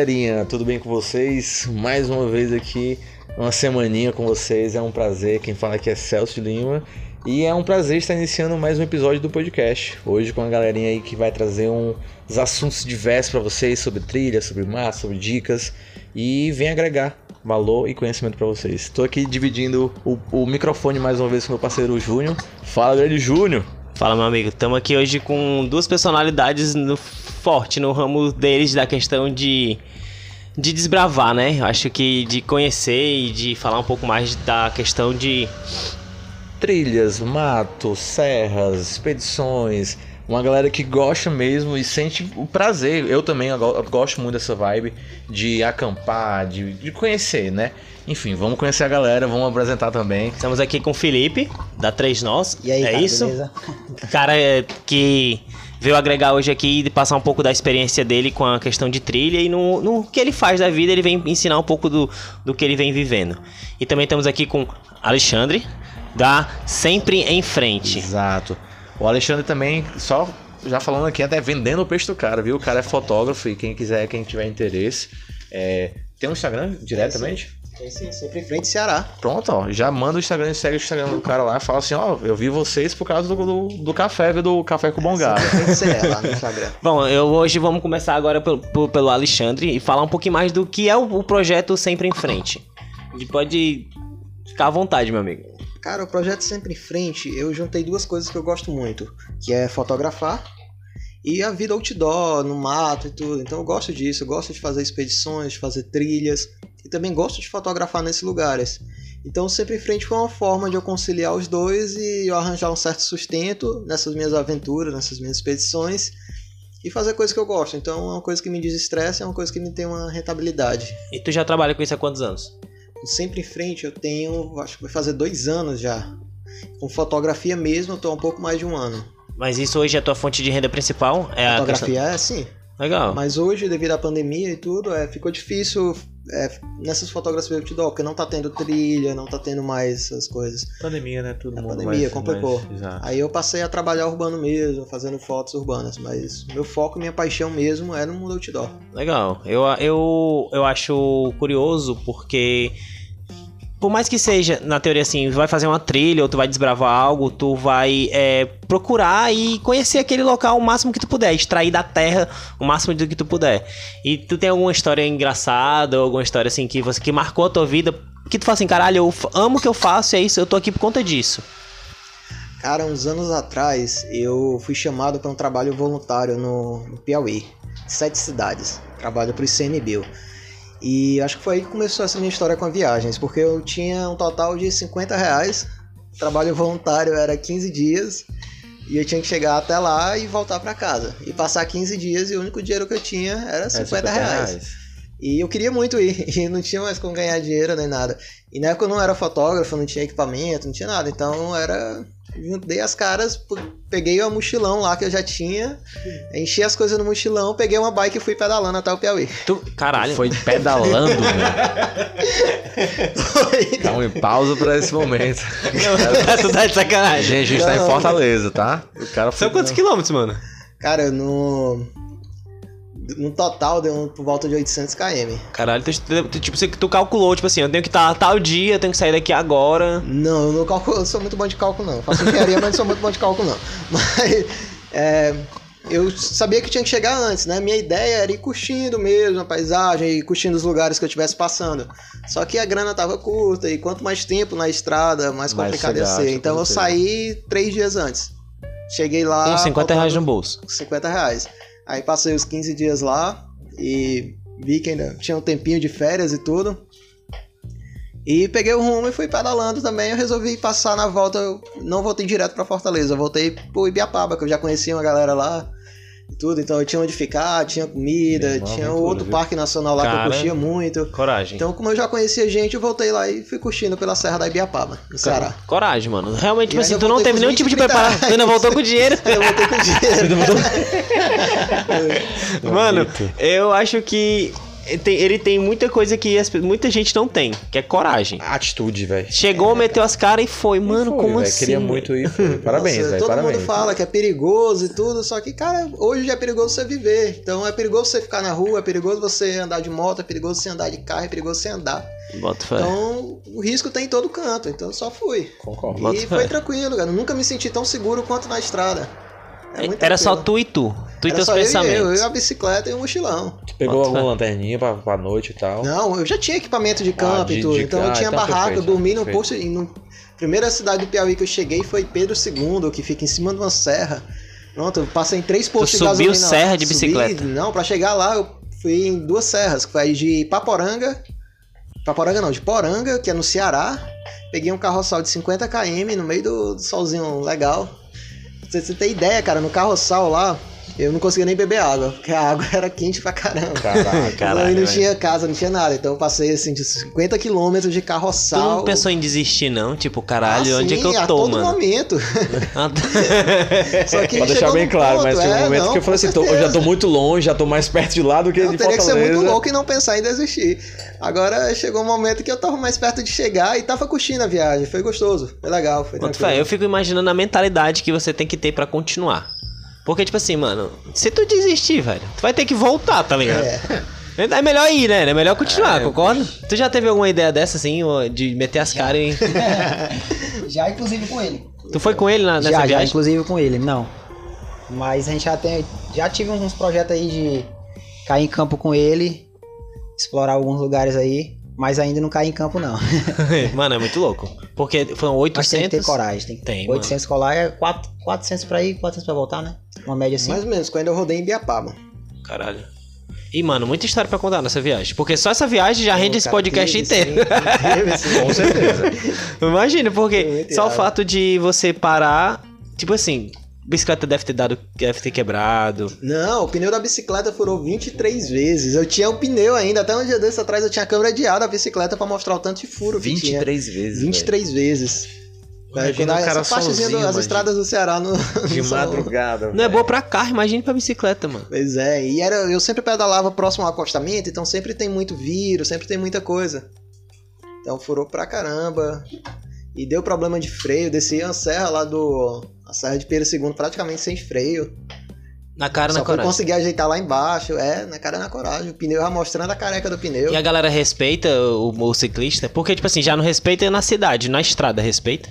Galerinha, tudo bem com vocês? Mais uma vez aqui, uma semaninha com vocês, é um prazer. Quem fala aqui é Celso Lima e é um prazer estar iniciando mais um episódio do podcast. Hoje com a galerinha aí que vai trazer uns assuntos diversos para vocês sobre trilha, sobre mar, sobre dicas e vem agregar valor e conhecimento para vocês. Estou aqui dividindo o, o, microfone mais uma vez com meu parceiro Júnior. Fala, grande Júnior! Fala, meu amigo. Estamos aqui hoje com duas personalidades no, forte no ramo deles da questão de, de desbravar, né? Acho que de conhecer e de falar um pouco mais da questão de trilhas, mato, serras, expedições, uma galera que gosta mesmo e sente o prazer. Eu também eu gosto muito dessa vibe de acampar, de, de conhecer, né? Enfim, vamos conhecer a galera, vamos apresentar também. Estamos aqui com o Felipe, da Três Nós. E aí, é cara, isso? beleza? Cara que veio agregar hoje aqui e passar um pouco da experiência dele com a questão de trilha e no, no que ele faz da vida, ele vem ensinar um pouco do, do que ele vem vivendo. E também estamos aqui com Alexandre, da Sempre em Frente. Exato. O Alexandre também, só já falando aqui, até vendendo o peixe do cara, viu? O cara é fotógrafo e quem quiser, quem tiver interesse, é... tem um Instagram diretamente? Tem sim, sempre em frente Ceará. Pronto, ó, já manda o Instagram, segue o Instagram do cara lá e fala assim, ó, eu vi vocês por causa do, do, do café, do café com bongado. É, lá no Instagram. Bom, eu hoje vamos começar agora pelo, pelo Alexandre e falar um pouquinho mais do que é o, o projeto Sempre em Frente. E pode ficar à vontade, meu amigo. Cara, o projeto Sempre em Frente, eu juntei duas coisas que eu gosto muito, que é fotografar e a vida outdoor, no mato e tudo. Então eu gosto disso, eu gosto de fazer expedições, de fazer trilhas e também gosto de fotografar nesses lugares. Então Sempre em Frente foi uma forma de eu conciliar os dois e eu arranjar um certo sustento nessas minhas aventuras, nessas minhas expedições e fazer coisas que eu gosto. Então é uma coisa que me desestressa, é uma coisa que me tem uma rentabilidade. E tu já trabalha com isso há quantos anos? Sempre em frente eu tenho, acho que vai fazer dois anos já. Com fotografia mesmo eu tô há um pouco mais de um ano. Mas isso hoje é a tua fonte de renda principal? É fotografia é sim. Legal. Mas hoje, devido à pandemia e tudo, é, ficou difícil é, nessas fotografias outdoor, porque não tá tendo trilha, não tá tendo mais essas coisas. Pandemia, né? Tudo a mundo pandemia mais, complicou. Mais, Aí eu passei a trabalhar urbano mesmo, fazendo fotos urbanas, mas meu foco, minha paixão mesmo é no mundo outdoor. Legal. Eu, eu, eu acho curioso porque por mais que seja, na teoria assim, vai fazer uma trilha ou tu vai desbravar algo, tu vai é, procurar e conhecer aquele local o máximo que tu puder, extrair da terra o máximo do que tu puder. E tu tem alguma história engraçada, ou alguma história assim que você que marcou a tua vida, que tu fala assim, caralho, eu amo o que eu faço, é isso, eu tô aqui por conta disso. Cara, uns anos atrás eu fui chamado para um trabalho voluntário no, no Piauí, sete cidades, trabalho para o ICMBio. E acho que foi aí que começou essa minha história com viagens, porque eu tinha um total de 50 reais, trabalho voluntário era 15 dias, e eu tinha que chegar até lá e voltar para casa. E passar 15 dias e o único dinheiro que eu tinha era 50, é 50 reais. reais. E eu queria muito ir, e não tinha mais como ganhar dinheiro nem nada. E na época eu não era fotógrafo, não tinha equipamento, não tinha nada, então era dei as caras, peguei o mochilão lá que eu já tinha, enchi as coisas no mochilão, peguei uma bike e fui pedalando até o Piauí. Tu, caralho. Foi pedalando, Foi. Dá um pausa pra esse momento. Não, tu tá de sacanagem. Gente, a gente tá em Fortaleza, tá? O cara foi... São quantos quilômetros, mano? Cara, no no total deu por volta de 800 km. Caralho, tu, tipo, você, tu calculou, tipo assim, eu tenho que estar tal dia, eu tenho que sair daqui agora. Não, eu não calculo, eu sou muito bom de cálculo não. Eu faço engenharia, mas não sou muito bom de cálculo não. Mas é, eu sabia que tinha que chegar antes, né? Minha ideia era ir curtindo mesmo a paisagem, ir curtindo os lugares que eu estivesse passando. Só que a grana tava curta e quanto mais tempo na estrada, mais complicado ia ser. Então eu saí três dias antes. Cheguei lá. Com 50 reais no bolso. 50 reais. Aí passei os 15 dias lá e vi que ainda tinha um tempinho de férias e tudo. E peguei o rumo e fui pedalando também. Eu resolvi passar na volta. Eu não voltei direto para Fortaleza, eu voltei pro Ibiapaba, que eu já conhecia uma galera lá tudo. Então eu tinha onde ficar, tinha comida, tinha outro viu? parque nacional lá Cara, que eu curtia muito. Coragem. Então, como eu já conhecia gente, eu voltei lá e fui curtindo pela Serra da Ibiapaba, no Ceará. Coragem, mano. Realmente, tipo assim, tu não teve nenhum tipo de preparação. Tu ainda voltou com dinheiro. eu voltei com dinheiro. mano, eu acho que ele tem, ele tem muita coisa que as- muita gente não tem, que é coragem. Atitude, velho. Chegou, meteu as caras e foi, mano, Foi, como velho, assim? Queria muito ir. Parabéns, velho. Todo Parabéns. mundo fala que é perigoso e tudo, só que, cara, hoje já é perigoso você viver. Então é perigoso você ficar na rua, é perigoso você andar de moto, é perigoso você andar de carro, é perigoso você andar. Bota fé. Então o risco tem em todo canto, então eu só fui. Concordo. Bota E fé. foi tranquilo, cara. Eu nunca me senti tão seguro quanto na estrada. É muito Era só tranquilo. tu e tu. Tu e Era teus só eu e pensamentos. eu, eu, a bicicleta e o mochilão. Pegou Bota alguma lanterninha pra, pra noite e tal. Não, eu já tinha equipamento de campo Ah, de- e tudo. de- então eu ah, tinha então barraca, perfeito, eu dormi no posto. e No... Primeira cidade do Piauí que eu cheguei foi Pedro II, que fica em cima de uma serra. Pronto, eu passei em três postos de subiu gasolina. lá. serra de Subi- bicicleta? não, pra chegar lá eu fui em duas serras, que foi de Paporanga. Paporanga não, de Poranga, que é no Ceará. Peguei um carroçal de 50 km no meio do, do solzinho legal. Você, você ter ideia, cara, no carroçal lá, eu não conseguia nem beber água, porque a água era quente pra caramba. Caraca. Caralho, e não tinha casa, não tinha nada. Então eu passei assim de 50 quilômetros de Tu carroçal. não pensou em desistir, não? Tipo, caralho, Ah, onde é que eu a tô, todo mano? momento. Ah, Só que Pra deixar bem claro, ponto, mas teve um é, momento não, que eu falei assim, tô- eu já tô muito longe, já tô mais perto de lá do que Eu de teria que ser muito louco e não pensar em desistir. Agora chegou um momento que eu tava mais perto de chegar e tava curtindo a viagem. Foi gostoso, foi legal, foi tranquilo. fé, eu fico imaginando a mentalidade que você tem que ter pra continuar. Porque, tipo assim, mano, se tu desistir, velho, tu vai ter que voltar, tá ligado? É. É melhor ir, né? É melhor continuar, É, concorda? Tu já teve alguma ideia dessa, assim, de meter as caras e... Já, inclusive, com ele. Tu foi com ele na- nessa já, já, viagem? inclusive com ele, não. Mas a gente já tem. Já tive uns projetos aí de cair em campo com ele, explorar alguns lugares aí, mas ainda não cair em campo, não. mano, é muito louco. Porque foram Mas tem 800... que ter coragem. Tem, Tem, 800 colar é 4, 400 pra ir, 400 pra voltar, né? Uma média assim. Mais ou menos, quando eu rodei em Biapaba. Caralho. E, mano, muita história pra contar nessa viagem. Porque só essa viagem já rende Pô, esse podcast teve, inteiro. sim, teve, sim. Com certeza. Imagina, porque só o fato de você parar... Tipo assim, bicicleta deve ter dado... Deve ter quebrado. Não, o pneu da bicicleta furou 23 vezes. Eu tinha o pneu ainda. Até um dia desse atrás eu tinha a câmera de ar da bicicleta pra mostrar o tanto de furo que tinha. 23 vezes. 23 vezes. Imagina Quando o a- cara essa partezinha sozinho, das imagina. estradas do Ceará no. De no madrugada. Não é boa pra carro, imagine pra bicicleta, mano. Pois é, e era, eu sempre pedalava próximo ao acostamento, então sempre tem muito vírus, sempre tem muita coisa. Então furou pra caramba. E deu problema de freio, desci a serra lá do. A serra de Pedro II praticamente sem freio. Na cara, Só na coragem. conseguir ajeitar lá embaixo. É, na cara na coragem. O pneu já mostrando a careca do pneu. E a galera respeita o, o ciclista? Porque, tipo assim, já não respeita na cidade, na estrada respeita.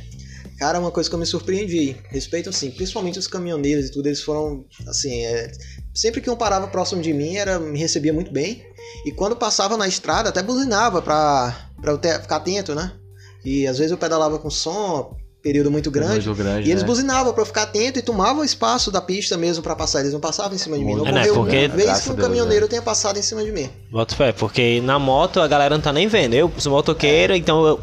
Cara, uma coisa que eu me surpreendi. Respeitam sim, principalmente os caminhoneiros e tudo, eles foram assim, é, sempre que um parava próximo de mim, era me recebia muito bem. E quando passava na estrada, até buzinava pra, pra eu ter- ficar atento, né? E às vezes eu pedalava com som, período muito grande. Muito grande, E eles né? buzinavam pra eu ficar atento e tomavam o espaço da pista mesmo pra passar. Eles não passavam em cima de mim. Não É, né, porque- vez que um Deus, caminhoneiro tenha passado em cima de mim. Boto fé, porque na moto a galera não tá nem vendo. Eu sou motoqueiro, então eu-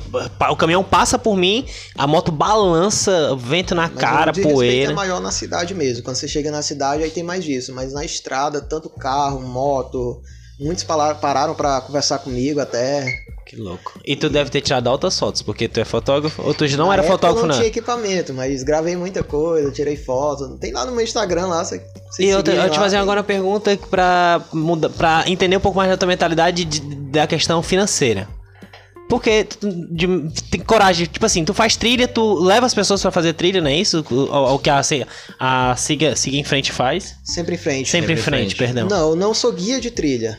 o caminhão passa por mim, a moto balança, vento na Mas cara, o respeito poeira. é maior na cidade mesmo. Quando você chega na cidade, aí tem mais disso. Mas na estrada, tanto carro, moto, muitos pararam pra conversar comigo até. Que louco. E tu deve ter tirado altas fotos, porque tu é fotógrafo. Ou tu não Na era época fotógrafo, eu não não? tinha equipamento, mas gravei muita coisa, tirei foto. Tem lá no meu Instagram lá, você, você E eu, te, eu te fazer tem- agora uma pergunta pra, muda, pra entender um pouco mais da tua mentalidade de- da questão financeira. Porque tu de- tem coragem, tipo assim, tu faz trilha, tu leva as pessoas pra fazer trilha, não é isso? O, o que a, Se- a Siga, Siga em Frente faz? Sempre em frente. Sempre, em em frente, frente. perdão. Não, eu não sou guia de trilha.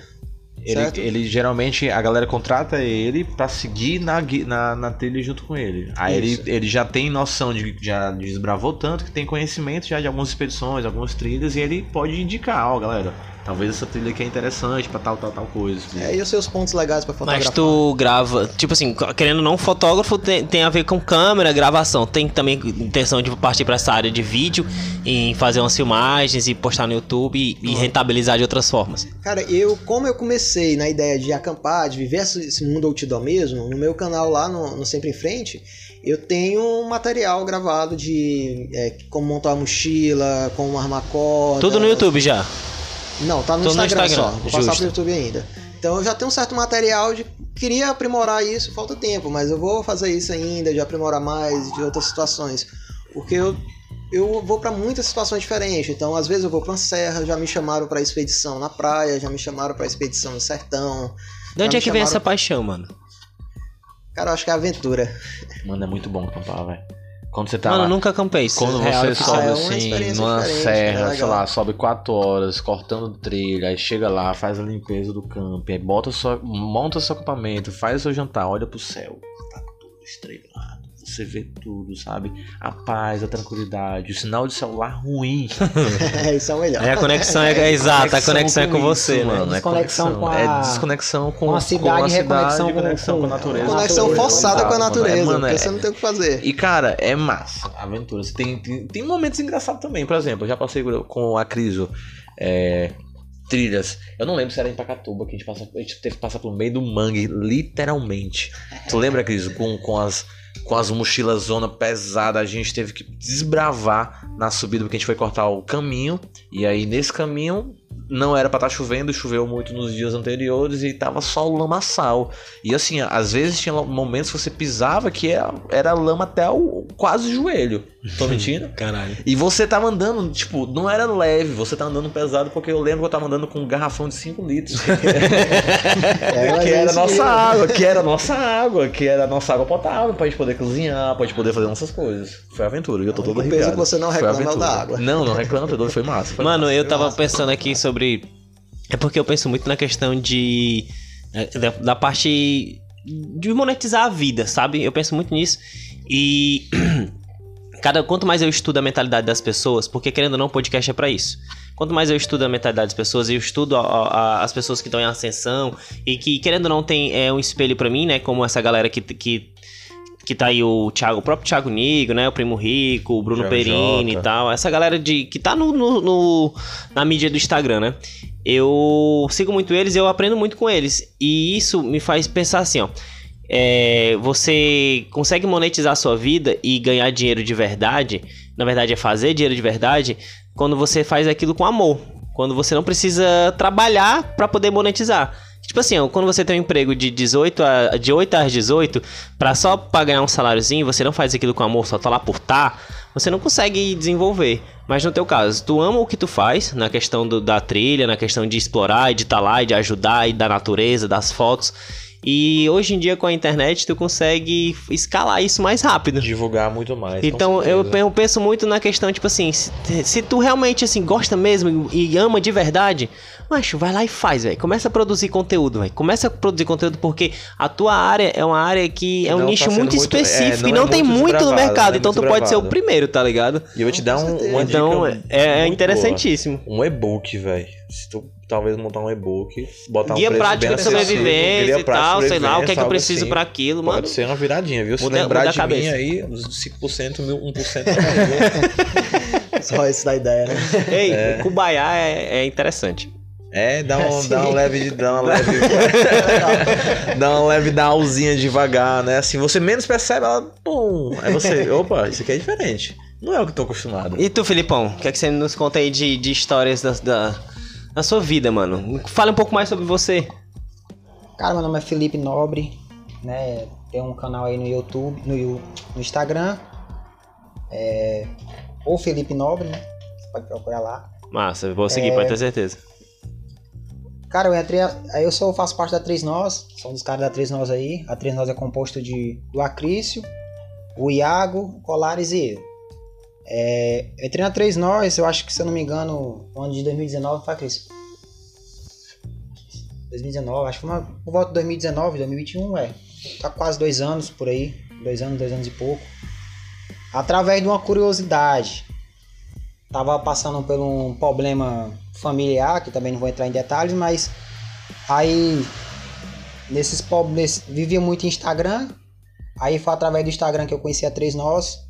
Ele, ele geralmente, a galera contrata ele pra seguir na, na, na trilha junto com ele. Aí ele, ele já tem noção de. Já desbravou tanto que tem conhecimento já de algumas expedições, algumas trilhas, e ele pode indicar, ó, galera, talvez essa trilha aqui é interessante pra tal, tal, tal coisa. É, e os seus pontos legais pra fotografar. Mas tu grava, tipo assim, querendo ou não, fotógrafo tem, tem a ver com câmera, gravação. Tem também intenção de partir pra essa área de vídeo, em fazer umas filmagens e postar no YouTube e, e rentabilizar de outras formas. Cara, eu, como eu comecei na ideia de acampar, de viver esse esse mundo outdoor mesmo, no meu canal lá no, no Sempre em Frente, eu tenho um material gravado de é, como montar uma mochila, como armar corda. Tudo no YouTube já. Não, tá no Tudo no Instagram, Instagram, só. Vou passar justo. pro YouTube ainda. Então eu já tenho um certo material de. Queria aprimorar isso, falta tempo, mas eu vou fazer isso ainda, de aprimorar mais, de outras situações. Porque eu eu vou para muitas situações diferentes. Então, às vezes eu vou pra uma serra, já me chamaram pra expedição na praia, já me chamaram pra expedição no sertão. De onde é que vem chamaram- essa paixão, mano? Cara, eu acho que é aventura. Mano, é muito bom acampar, velho. Quando você tá mano, lá, nunca acampei. isso Quando é você oficial. sobe é assim, numa serra, é sei lá, sobe quatro horas, cortando trilha, aí chega lá, faz a limpeza do campo, aí bota sua, monta seu acampamento, faz o seu jantar, olha pro céu, tá tudo estrelado, você vê tudo, sabe? A paz, a tranquilidade, o sinal de celular ruim. Isso é o melhor. É, a conexão é, é exata, a conexão é com você, isso, né? mano. É Desconexão conexão, com a- é desconexão com, com a cidade com e reconexão e com- conexão com, com- a natureza. a Conexão forçada com a é- natureza, mano, porque é- você não tem o que fazer. E, cara, é massa. Aventuras. Tem, tem, tem momentos engraçados também. Por exemplo, eu já passei com a Criso. é, trilhas. Eu não lembro se era em Pacatuba, que a gente, passa, a gente teve que passar pelo meio do mangue, literalmente. Tu lembra, Cris? Com, com as. Com as mochilas zona pesada, a gente teve que desbravar na subida, porque a gente foi cortar o caminho. E aí, nesse caminho, não era pra estar chovendo, choveu muito nos dias anteriores e tava só o lamaçal. E assim, às vezes tinha momentos que você pisava que era, era lama até o quase o joelho. Tô mentindo? Caralho. E você tava andando, tipo, não era leve, você tá andando pesado, porque eu lembro que eu tava andando com um garrafão de 5 litros. É, que é era isso nossa água, que era nossa água, que era nossa água potável pra gente poder cozinhar, pra gente poder fazer nossas coisas. Foi aventura, e eu tô todo O peso arrepiado. que você não reclama é da água. Não, não reclama, foi massa. foi Mano, massa. eu tava massa. pensando aqui sobre. É porque eu penso muito na questão de. é, Da, da parte de monetizar a vida, sabe? Eu penso muito nisso. E. Cada, quanto mais eu estudo a mentalidade das pessoas, porque querendo ou não, o podcast é pra isso. Quanto mais eu estudo a mentalidade das pessoas, eu estudo a- a- as pessoas que estão em ascensão e que, querendo ou não, tem é, um espelho pra mim, né? Como essa galera que, que, que tá aí, o Thiago, o próprio Thiago Nigo, né? O Primo Rico, o Bruno. Perini e tal. Essa galera de que tá no, no- no- na mídia do Instagram, né? Eu sigo muito eles e eu aprendo muito com eles. E isso me faz pensar assim, ó. É, você consegue monetizar a sua vida e ganhar dinheiro de verdade, na verdade é fazer dinheiro de verdade, quando você faz aquilo com amor. Quando você não precisa trabalhar pra poder monetizar. Tipo assim, quando você tem um emprego de 18 a, de 8 às 18, pra só pra ganhar um saláriozinho, você não faz aquilo com amor, só tá lá por tá, você não consegue desenvolver. Mas no teu caso, tu ama o que tu faz, na questão do- da trilha, na questão de explorar, e de estar lá, e de ajudar, e da natureza, das fotos. E hoje em dia com a internet tu consegue escalar isso mais rápido. Divulgar muito mais. Então eu, penso muito na questão, tipo assim, se, se tu realmente assim gosta mesmo e ama de verdade, macho, vai lá e faz, velho. Começa a produzir conteúdo, velho. Começa a produzir conteúdo porque a tua área é uma área que é um Não tá nicho sendo muito muito- específico é, e não não é tem muito muito no mercado, não é então tu pode ser o primeiro, tá ligado? E eu vou te dar um, uma Então dica é, é muito interessantíssimo. boa. Um e-book, velho. Se tu talvez montar um e-book, botar Guia um preço prático bem de sobrevivência guia e prático tal, sei lá, o que é que eu preciso assim. pra aquilo, mano. Pode ser uma viradinha, viu? Se Muda- lembrar muda de mim cabeça. aí, uns 5%, mil, 1% pra fazer. Só isso da ideia, né? Ei, Cubaiá é, é interessante. É, dá um, Sim. dá um leve. Dá uma leve. dá uma leve downzinha devagar, né? Assim, você menos percebe, ela. Pum! Aí você. Opa, isso aqui é diferente. Não é o que eu tô acostumado. E tu, Filipão, o que é que você nos conta aí de, de histórias da, da, da sua vida, mano? Fala um pouco mais sobre você. Cara, meu nome é Felipe Nobre, né? Tem um canal aí no YouTube, no, no Instagram. É. Ou Felipe Nobre, né? Você pode procurar lá. Massa, vou seguir, É. pode ter certeza. Cara, eu entrei. Aí eu sou, faço parte da Três Nós, sou um dos caras da Três Nós aí. A Três Nós é composto de do Acrício, o Iago, o Colares e eu. É, eu entrei na Três Nós, eu acho que se eu não me engano, no ano de 2019, foi Acrício? 2019, acho que foi uma, por volta de 2019, 2021, é. Tá quase dois anos por aí. Dois anos, dois anos e pouco. Através de uma curiosidade. Tava passando por um problema familiar, que também não vou entrar em detalhes, mas aí nesses problemas vivia muito Instagram. Aí foi através do Instagram que eu conheci a Três Nós.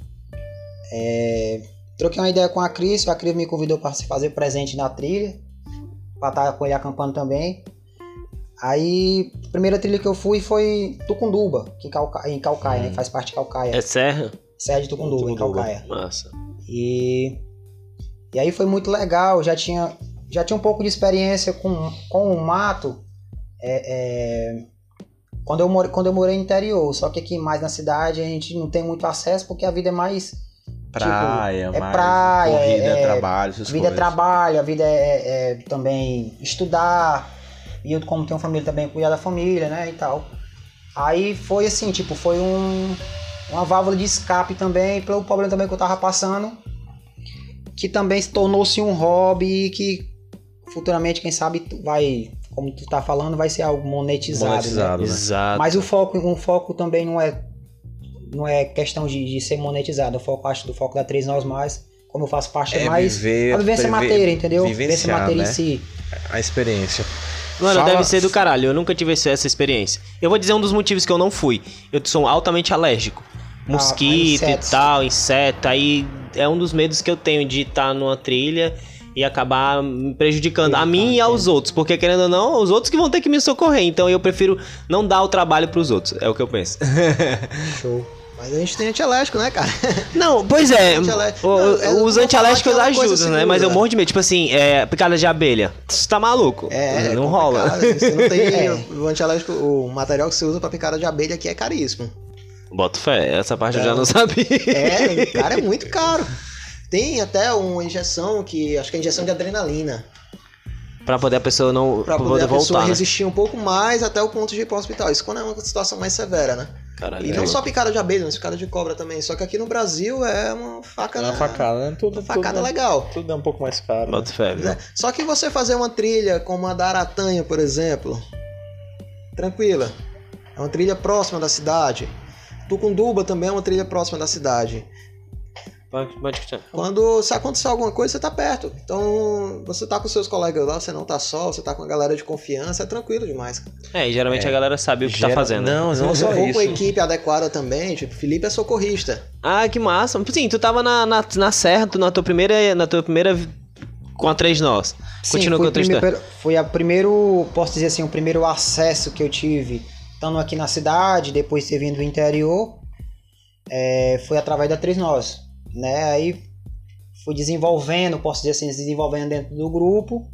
É, troquei uma ideia com a Cris, a Cris me convidou para se fazer presente na trilha, para estar com ele acampando também. Aí, a primeira trilha que eu fui foi Tucunduba, que em, Calca... em Calcaia, né? Faz parte de Calcaia. É serra? Serra de Tucunduba, em Tucunduba. Calcaia. Massa. E, e aí foi muito legal, já tinha, já tinha um pouco de experiência com, com o mato é, é, quando, eu more, quando eu morei no interior. Só que aqui mais na cidade a gente não tem muito acesso porque a vida é mais Praia, é mais praia, corrida, é- trabalho, essas A vida é coisas. trabalho, a vida é, é- é também estudar. E eu, como tenho família, também cuidar da família, né? E tal. Aí foi assim, tipo, foi um, uma válvula de escape também, pelo problema também que eu tava passando. Que também se tornou-se um hobby que futuramente, quem sabe, vai, como tu tá falando, vai ser algo monetizado. Monetizado. Né? né? Exato. Mas o foco, um foco também não é não é questão de, de ser monetizado. O foco, acho, do foco da Três Nós Mais, como eu faço parte, é, É mais viver, a vivência matéria, entendeu? Vivência vivenciar, matéria né? em si. A experiência. Mano, Fala- deve ser do caralho. Eu nunca tive essa experiência. Eu vou dizer um dos motivos que eu não fui. Eu sou altamente alérgico. Mosquito e insetos. tal, inseto. Aí é um dos medos que eu tenho de estar numa trilha e acabar me prejudicando a mim e aos outros. Porque, querendo ou não, os outros que vão ter que me socorrer. Então eu prefiro não dar o trabalho pros outros. É o que eu penso. Show. Mas a gente tem antialérgico, né, cara? Não, pois é. O- Não, não os antialérgicos é ajudam, né? Mas eu morro de medo. Tipo assim, é, picada de abelha. Você tá maluco? É, não é rola. complicado. Você não tem É. o antialérgico, o material que você usa pra picada de abelha aqui é caríssimo. Boto fé, essa parte eu já Não. não sabia. É, cara, é muito caro. Tem até uma injeção que acho que é injeção de adrenalina. Pra poder a pessoa não Pra pra poder a pessoa voltar, né? resistir um pouco mais até o ponto de ir pro hospital. Isso quando é uma situação mais severa, né? Caralho. E não só picada de abelha, mas picada de cobra também. Só que aqui no Brasil é uma faca. É uma facada, né? Tudo, Uma facada tudo, legal. Tudo é um pouco mais caro. né? Boto fé, né? Só que você fazer uma trilha como a da Aratanha, por exemplo, tranquila. É uma trilha próxima da cidade. Tucunduba também é uma trilha próxima da cidade. Quando se acontecer alguma coisa, você tá perto. Então, você tá com seus colegas lá, você não tá só, você tá com a galera de confiança, é tranquilo demais. É, e geralmente É. a galera sabe o que tá fazendo. né? Não, Se não você só for isso. com a equipe adequada também, tipo, Felipe é socorrista. Ah, que massa. Sim, tu tava na, na, na serra, tu na tua primeira. Na tua primeira. Com a Três Nós. Continua Sim, com a tua foi, história. primeiro, foi a primeiro, posso dizer assim, o primeiro acesso que eu tive, estando aqui na cidade, depois de ter vindo do interior, é, foi através da Três Nós, né? Aí fui desenvolvendo, posso dizer assim, desenvolvendo dentro do grupo.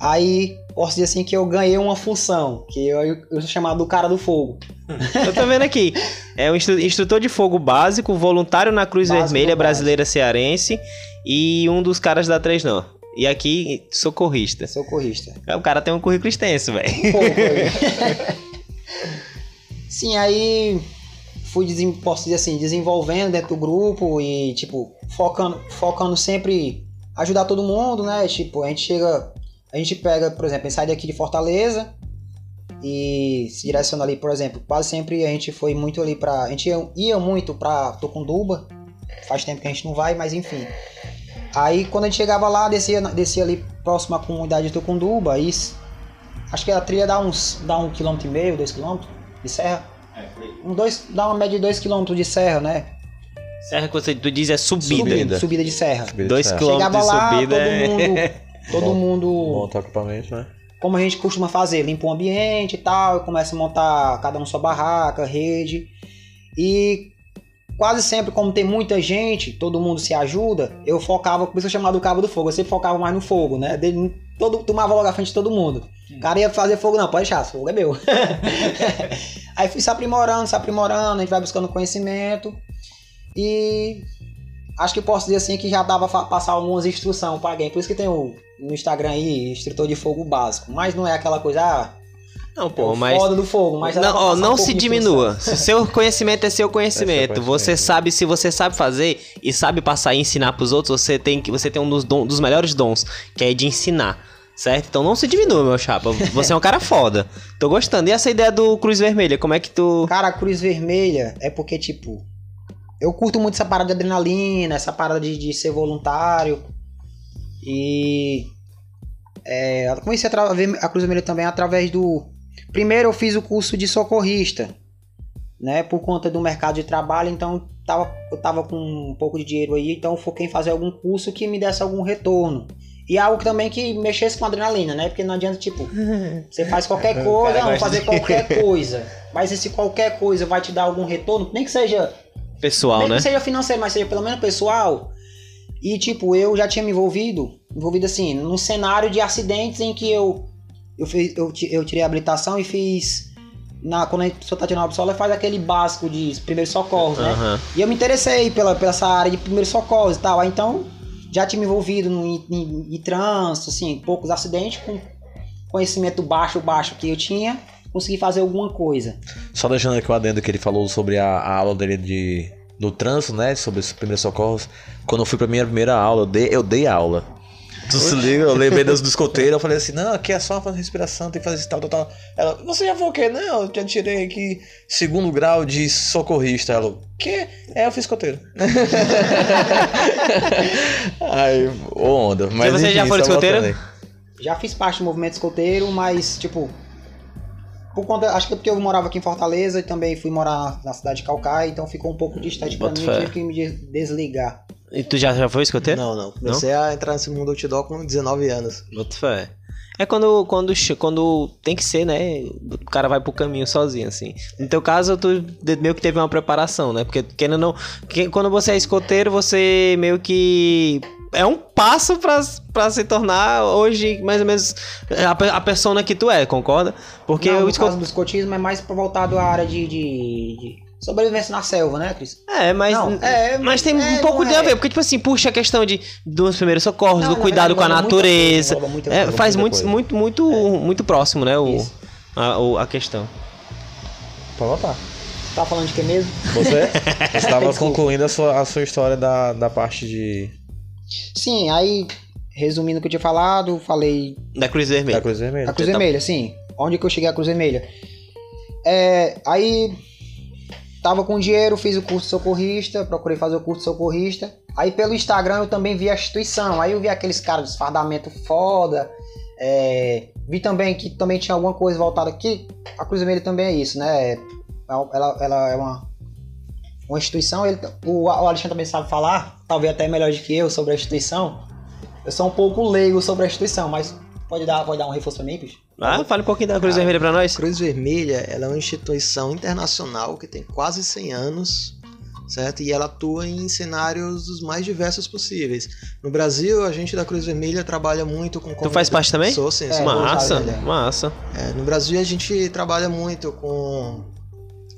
Aí posso dizer assim que eu ganhei uma função, que eu, eu sou chamado do cara do fogo. Eu tô vendo aqui. É um instru- instrutor de fogo básico, voluntário na Cruz Básico Vermelha. Brasileira Cearense e um dos caras da Três Nós. E aqui, socorrista. Socorrista. O cara tem um currículo extenso, velho. Aí. Sim, aí fui, posso dizer assim, desenvolvendo dentro do grupo e, tipo, focando, focando sempre ajudar todo mundo, né? Tipo, a gente chega, a gente pega, por exemplo, a gente sai daqui de Fortaleza e se direciona ali, por exemplo, quase sempre a gente foi muito ali pra. A gente ia, ia muito pra Tocunduba, faz tempo que a gente não vai, mas enfim. Aí quando a gente chegava lá, descia, descia ali próximo à comunidade de Tocunduba, aí Acho que a trilha dá uns. dá um quilômetro e meio, dois quilômetros de serra. Um dois, dá uma média de dois quilômetros de serra, né? Serra que você tu diz é subida. Subida. Subida de serra. Dois Certo. quilômetros Chegava de lá, subida todo é- mundo. Todo Bom- mundo. Montar o equipamento, né? Como a gente costuma fazer, limpa o ambiente e tal, e começa a montar cada um sua barraca, rede. E quase sempre, como tem muita gente, todo mundo se ajuda, eu focava, por isso eu chamava do cabo do fogo, eu sempre focava mais no fogo, né? Dele- Todo, tomava logo à frente de todo mundo. O cara ia fazer fogo, não, pode deixar, fogo é meu. Aí fui se aprimorando, se aprimorando, a gente vai buscando conhecimento. E acho que posso dizer assim que já dava pra passar algumas instruções pra alguém. Por isso que tem o no Instagram aí, instrutor de fogo básico. Mas não é aquela coisa, ah, Não, é pô, o mas. foda do fogo. Mas não, ó, um não pouco se diminua. Se seu conhecimento é seu conhecimento, É seu você conhecimento. sabe se você sabe fazer e sabe passar e ensinar pros outros, você tem que você tem um dos, dom- dos melhores dons, que é de ensinar. Certo? Então não se diminua, meu chapa. Você é um cara foda. Tô gostando. E essa ideia do Cruz Vermelha, como é que tu. Cara, a cruz vermelha é porque, tipo, eu curto muito essa parada de adrenalina, essa parada de, de ser voluntário. E. É, eu comecei a, a ver a cruz vermelha também através do. Primeiro eu fiz o curso de socorrista, né? Por conta do mercado de trabalho, então tava, eu tava com um pouco de dinheiro aí, então eu foquei em fazer algum curso que me desse algum retorno. E algo também que mexesse com adrenalina, né? Porque não adianta, tipo, você faz qualquer coisa, não, fazer de- qualquer coisa. Mas se qualquer coisa vai te dar algum retorno, nem que seja, Pessoal, nem né? que seja financeiro, mas seja pelo menos pessoal. E tipo, eu já tinha me envolvido, envolvido assim, num cenário de acidentes em que eu eu, fiz, eu, eu tirei a habilitação e fiz na, quando a pessoa tá tirando a absola, faz aquele básico de primeiros socorros, né? Aham. E eu me interessei pela, pela essa área de primeiros socorros e tal. Aí, então, já tinha me envolvido no, em, em, em trânsito, assim, poucos acidentes, com conhecimento baixo, baixo que eu tinha, consegui fazer alguma coisa. Só deixando aqui o adendo que ele falou sobre a, a aula dele de, do trânsito, né? Sobre os primeiros socorros. Quando eu fui pra minha primeira aula, eu dei, eu dei aula. Tu se liga? Eu lembrei das do escoteiro, eu falei assim, não, aqui é só fazer respiração, tem que fazer tal, tal, tal. Ela, você já foi o quê? Não, eu já tirei aqui segundo grau de socorrista. Ela, o quê? É, eu fiz escoteiro. Ai, ô onda. Mas você já enfim, foi só escoteiro? Já fiz parte do movimento escoteiro, mas, tipo. Por conta, acho que é porque eu morava aqui em Fortaleza e também fui morar na cidade de Calcaia, então ficou um pouco distante pra Bota mim, tive que me des- desligar. E tu já, já foi escoteiro? Não, não. Comecei a entrar nesse mundo outdoor com 19 anos. Boto fé. É quando, quando, quando tem que ser, né? O cara vai pro caminho sozinho, assim. No teu caso, tu meio que teve uma preparação, né? Porque querendo não. quando você é escoteiro, você meio que. É um passo pra, pra se tornar hoje, mais ou menos, a, a persona que tu é, concorda? Porque Não, o no escoteiro. caso do escotismo é mais voltado à área de, de- de sobrevivência na selva, né, Cris? É, mas, Não, é, mas tem é, um pouco de a é. ver, porque, tipo assim, puxa a questão de, dos primeiros socorros, Não, do cuidado verdade, com a natureza. coisa, muita É, faz muito, muito, muito, muito próximo, né? O, a, o- a questão. Pode voltar. Tá falando de que mesmo? Você estava Desculpa. concluindo a sua, a sua história da, da parte de. Sim, aí, resumindo o que eu tinha falado, falei Da Cruz Vermelha. Da Cruz Vermelha. A Cruz Tá- Vermelha, sim. Onde que eu cheguei à Cruz Vermelha? É, aí tava com dinheiro, fiz o curso socorrista, procurei fazer o curso socorrista. Aí pelo Instagram eu também vi a instituição. Aí eu vi aqueles caras de fardamento foda. é, vi também que também tinha alguma coisa voltada aqui. A Cruz Vermelha também é isso, né? Ela, ela é uma, uma instituição. Ele, o, o Alexandre também sabe falar, talvez até melhor do que eu sobre a instituição. Eu sou um pouco leigo sobre a instituição, mas pode dar, pode dar um reforço pra mim, bicho? Ah, fala um pouquinho da Cruz Vermelha pra nós. Cruz Vermelha ela é uma instituição internacional que tem quase 100 anos, certo? E ela atua em cenários os mais diversos possíveis. No Brasil, a gente da Cruz Vermelha trabalha muito com... Tu faz parte também? Sou, sim, É, sou Massa, massa. É, no Brasil, a gente trabalha muito com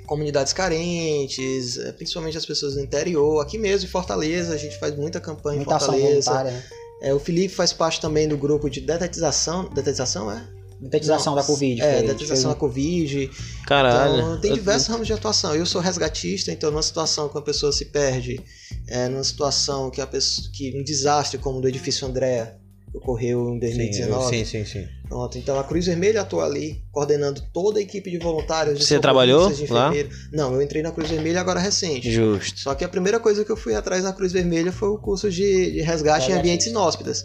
comunidades carentes, é, principalmente as pessoas do interior. Aqui mesmo, em Fortaleza, a gente faz muita campanha Muita em ação Fortaleza. voluntária, né? É, o Felipe faz parte também do grupo de detetização. Detetização, é? Detetização da Covid. É, detetização da Covid. Caralho. Então, tem Eu- diversos ramos de atuação. Eu sou resgatista, então numa situação que a pessoa se perde, é, numa situação que a pessoa, que um desastre como o do edifício Andréa que ocorreu em 2019. Sim, sim, sim. Pronto, então a Cruz Vermelha atua ali, coordenando toda a equipe de voluntários. De Você trabalhou de lá? enfermeiro. Não, eu entrei na Cruz Vermelha agora recente. Justo. Só que a primeira coisa que eu fui atrás na Cruz Vermelha foi o curso de, de resgate em ambientes inóspitas.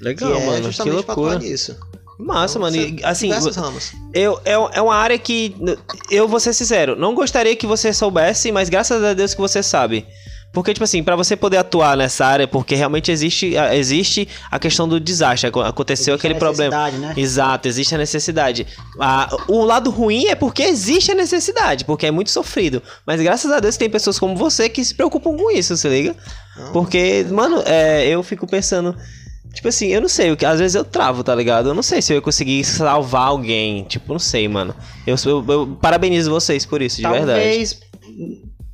Legal, que é mano. Que justamente pra loucura. atuar nisso. Massa, Então, mano. E, assim, eu, é, é uma área que. Eu vou ser sincero, não gostaria que você soubesse, mas graças a Deus que você sabe. Porque, tipo assim, pra você poder atuar nessa área, porque realmente existe, a- existe a questão do desastre. aco- Aconteceu existe aquele problema. Né? Exato, existe a necessidade. Ah, o lado ruim é porque existe a necessidade, porque é muito sofrido. Mas graças a Deus tem pessoas como você que se preocupam com isso, se liga? Não, Porque, mano, é, eu fico pensando. Tipo assim, eu não sei, o que- às vezes eu travo, tá ligado? Eu não sei se eu ia conseguir salvar alguém. Tipo, não sei, mano. Eu, eu, eu parabenizo vocês por isso, de verdade. Talvez.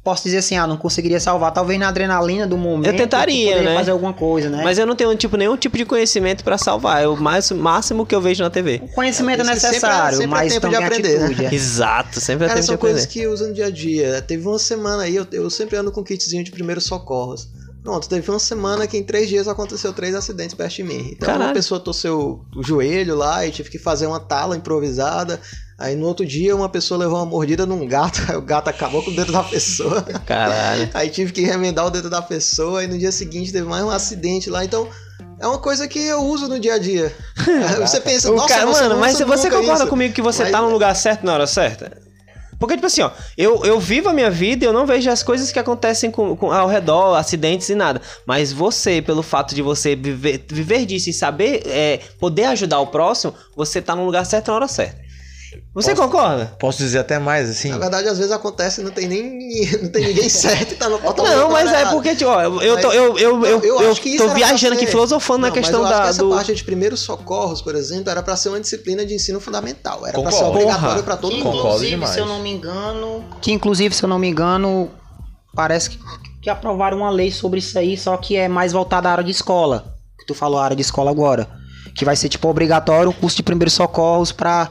Posso dizer assim, ah, não conseguiria salvar. Talvez na adrenalina do momento. Eu tentaria, poderia né? fazer alguma coisa, né? Mas eu não tenho tipo, nenhum tipo de conhecimento pra salvar. É o mais, máximo que eu vejo na TV. o conhecimento é sempre é- necessário, sempre é mas tempo de também aprender, né? atitude. é. Exato, sempre é Cara, tempo de são aprender. coisas que usa no dia a dia. Teve uma semana aí, eu, eu sempre ando com kitzinho de primeiros socorros. Pronto, teve uma semana que em três dias aconteceu três acidentes perto de mim. Então Caralho. uma pessoa torceu o joelho lá e tive que fazer uma tala improvisada. Aí no outro dia uma pessoa levou uma mordida num gato, aí o gato acabou com o dedo da pessoa. Caralho. Aí tive que remendar o dedo da pessoa e no dia seguinte teve mais um acidente lá. Então é uma coisa que eu uso no dia a dia. Você pensa, O nossa, cara- mano, mas você concorda isso. comigo que você Mas- tá no lugar certo na hora certa? Porque, tipo assim, ó, eu, eu vivo a minha vida e eu não vejo as coisas que acontecem com, com- ao redor, acidentes e nada. Mas você, pelo fato de você viver, viver disso e saber é, poder ajudar o próximo, você tá no lugar certo na hora certa. Você Posso- concorda? Posso dizer até mais, assim? Na verdade, às vezes acontece e não tem nem não tem ninguém certo e tá no totalmente Não, mas é porque, tipo, ó, eu, eu tô, eu, eu, eu, eu eu acho que isso tô viajando aqui, filosofando na Não, questão mas eu acho da, que essa do... parte de primeiros socorros, por exemplo, era pra ser uma disciplina de ensino fundamental. Era pra ser obrigatório Porra. pra todo Que, mundo. Concordo inclusive, demais. se eu não me engano. Que inclusive, se eu não me engano, parece que, que aprovaram uma lei sobre isso aí, só que é mais voltada à área de escola. Que tu falou a área de escola agora. Que vai ser tipo obrigatório o curso de primeiros socorros pra,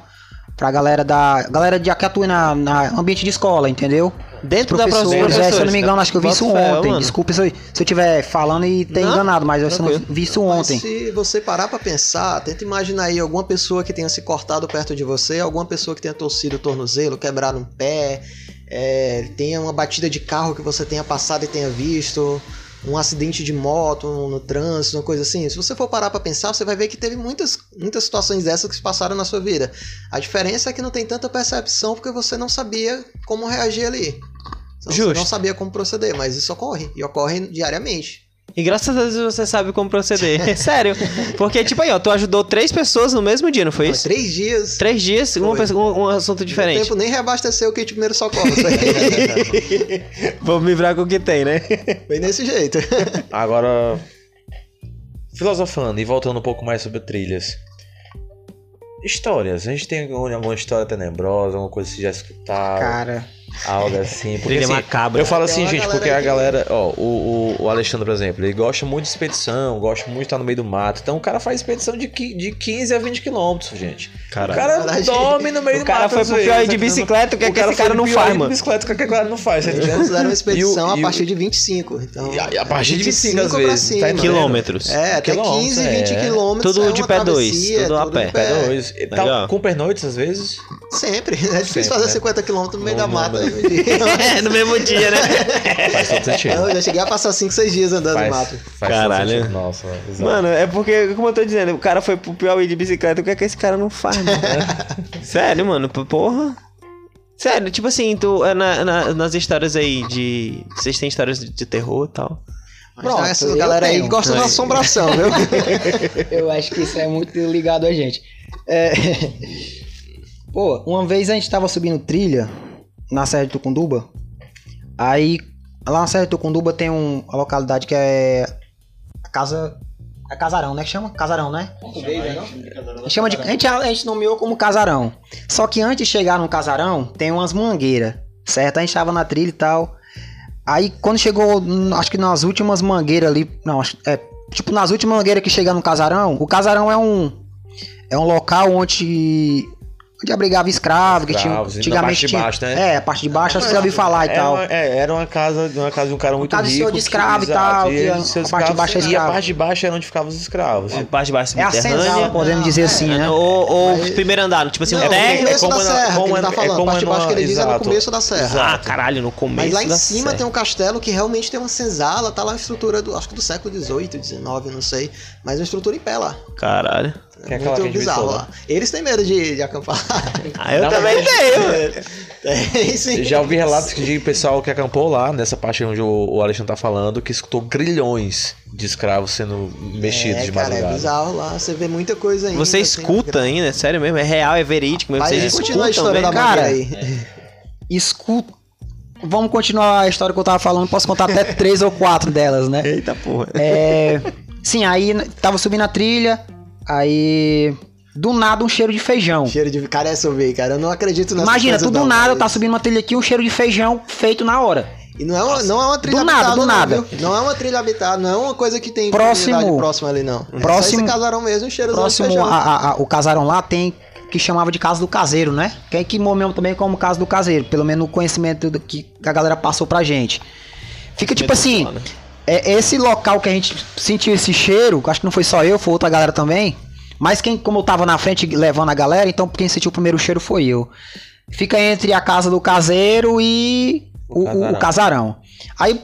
pra galera da. Galera de que atua na, na ambiente de escola, entendeu? Dentro da Professores, professora. é, se eu não me engano, acho que eu vi isso ontem. mano. Desculpa se eu, se eu tiver falando e ter Não, enganado, mas eu não vi isso Mas ontem. se você parar pra pensar, tenta imaginar aí alguma pessoa que tenha se cortado perto de você, alguma pessoa que tenha torcido o tornozelo, quebrado um pé, é, tenha uma batida de carro que você tenha passado e tenha visto, um acidente de moto no, no trânsito, uma coisa assim. Se você for parar pra pensar, você vai ver que teve muitas, muitas situações dessas que se passaram na sua vida. A diferença é que não tem tanta percepção porque você não sabia como reagir ali. Então, Você Justo. não sabia como proceder, mas isso ocorre, e ocorre diariamente. E graças a Deus você sabe como proceder. Sério. Porque, tipo aí, ó, tu ajudou três pessoas no mesmo dia, não foi Foi isso? três dias, Três dias, uma Foi. pessoa- um, um assunto No diferente. tempo nem reabasteceu o kit primeiro socorro. Vou me virar com o que tem, né? Foi desse jeito. Agora, filosofando e voltando um pouco mais sobre trilhas. Histórias. A gente tem alguma história tenebrosa, alguma coisa que você já escutaram, Cara, algo assim. Porque, Trilha assim, macabra. Eu falo assim, gente, porque a galera, ó, o, o, o Alexandre, por exemplo, ele gosta muito de expedição, gosta muito de estar no meio do mato. Então o cara faz expedição de, de 15 a 20 quilômetros, gente. O cara dorme no meio O do cara mato. foi às pro vezes, Piauí de bicicleta, o que é O que esse foi cara pro não faz, de mano? bicicleta, o que é que o cara não faz, Eles consideram uma expedição o- a o- partir de 25. Então, E a- partir de 25 às vezes, cima. tá? Quilômetros. É, até Quilômetros, 15, 20 é. quilômetros. Tudo é de pé dois, tudo a pé. dois. Com pernoites às vezes? Sempre. É difícil fazer né? 50 quilômetros no meio da mata. dia. É, no mesmo dia, né? Faz todo sentido. Eu já cheguei a passar 5, 6 dias andando no Faz, mato. faz Caralho. Nossa, exato. Mano, é porque, como eu tô dizendo, o cara foi pro Piauí de bicicleta, o que é que esse cara não faz, mano? Sério, mano, porra. Sério, tipo assim, tu, é na- na- nas histórias aí de. Vocês têm histórias de, terror e tal? Mas Pronto, tá, essa galera aí gosta da assombração, viu? Eu acho que isso é muito ligado a gente. É... Pô, uma vez a gente tava subindo trilha na Serra de Tucunduba. Aí, lá na Serra de Tucunduba tem um, uma localidade que é a casa. É Casarão, né? Que chama? Casarão, né? A gente, chama de, a, gente, a gente nomeou como Casarão. Só que antes de chegar no Casarão, tem umas mangueiras, certo? A gente tava na trilha e tal. Aí quando chegou, hum, acho que nas últimas mangueiras ali, não, é, tipo nas últimas mangueiras que chega no casarão, o casarão é um é um local onde onde abrigava escravo, que tinha Escravos, na antigamente parte de tinha, baixo, né? É, a parte de baixo, acho que você já ouviu falar e era tal. Uma, é, era uma casa, uma casa de um cara muito casa de rico. senhor de que- escravo e exato, tal, e que a- seus a parte de escravos- baixo é E a escravo. parte de baixo era onde ficavam os escravos. A parte de baixo É a subterrânea. senzala, podemos dizer assim, né? Ou, ou Mas- primeiro andar, tipo assim, Não, no térreo. começo como da é na- serra, como que ele é- tá é falando. como a parte é de baixo que ele diz é no exato. começo da serra. Ah, caralho, no começo. Mas lá em da cima tem um castelo que realmente tem uma senzala, tá lá uma estrutura do, acho que do século XVIII, XIX, não sei, mas uma estrutura em pé lá. Caralho. É É muito bizarro lá. Eles têm medo de, de acampar. Ah, eu Não, também mas- tenho. Tem, sim. Já ouvi relatos de pessoal que acampou lá, nessa parte onde o, Alexandre tá falando, que escutou grilhões de escravos sendo mexidos é, de cara, é madrugada. bizarro lá. Você vê muita coisa ainda. Você assim, escuta ainda, é sério mesmo? É real, é verídico mesmo? Mas Vocês continua a escutam história da? Cara, aí. Escuta. Vamos continuar a história que eu tava falando, posso contar até três ou quatro delas, né? Eita porra. É, sim, aí tava subindo a trilha, aí do nada um cheiro de feijão. Cheiro de. Cara, essa eu vi, cara. Eu não acredito nessa Imagina, tu do não, nada mas- tá subindo uma trilha aqui, um cheiro de feijão feito na hora. E não é uma, não é uma trilha Do nada, habitada, do não, nada. viu? Não é uma trilha habitada, não é uma coisa que tem Próximo- próxima ali, não. Próximo- Próximo. Esse casarão mesmo, um cheiro de Próximo feijão. a, a- a- o casarão lá tem que chamava de casa do caseiro, né? Que é que mesmo também como casa do caseiro, pelo menos o conhecimento do que a galera passou pra gente. Fica tipo assim, né? É esse local que a gente sentiu esse cheiro, acho que não foi só eu, foi outra galera também. Mas quem, como eu tava na frente levando a galera, então quem sentiu o primeiro cheiro foi eu. Fica entre a casa do caseiro e O o, o- o casarão. casarão. Aí,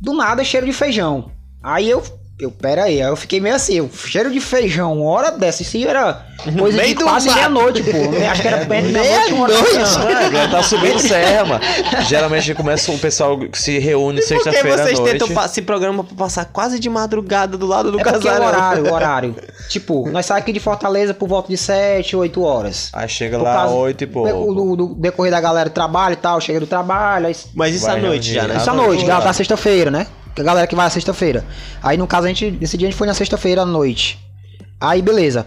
do nada, cheiro de feijão. Aí eu, Eu, pera aí, aí eu fiquei meio assim, o cheiro de feijão, uma hora dessa, isso aí era coisa Meio de quase meia-noite, pô. Acho que era meia-noite. É, tá subindo serra, mano. Geralmente começa o pessoal se reúne Por que sexta-feira à vocês noite. tentam pa- se programar pra passar quase de madrugada do lado do É o casarão? horário, o horário. Tipo, nós saímos aqui de Fortaleza por volta de 7, 8 horas. Aí chega Por lá causa oito e pouco. Do, do- decorrer da galera do trabalho e tal, chega do trabalho, aí Mas isso à noite já, né? Isso à noite, da sexta-feira, né? A galera que vai à sexta-feira. Aí no caso a gente, nesse dia a gente foi na sexta-feira à noite. Aí beleza.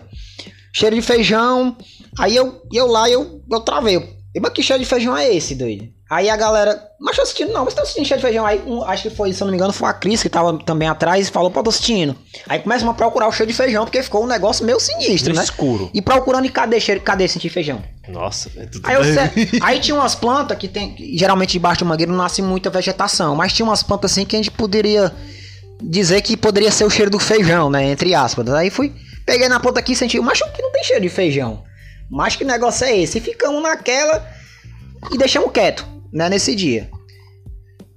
Cheiro de feijão. Aí eu, eu lá, eu, eu travei. E mas que cheiro de feijão é esse, doido? Aí a galera, mas tô assistindo, não, mas tá assistindo cheiro de feijão. Aí um, acho que foi, se eu não me engano, foi a Cris que tava também atrás e falou, pô, tô assistindo. Aí começam a procurar o cheiro de feijão, porque ficou um negócio meio sinistro, No né? escuro. E procurando e cadê cheiro, cadê sentir feijão? Nossa, é tudo Aí, eu aí tinha umas plantas que tem. Geralmente debaixo do mangueiro não nasce muita vegetação, mas tinha umas plantas assim que a gente poderia dizer que poderia ser o cheiro do feijão, né? Entre aspas. Aí fui, peguei na planta aqui e senti, mas que não tem cheiro de feijão. Mas que negócio é esse? E ficamos naquela e deixamos quieto, né? Nesse dia.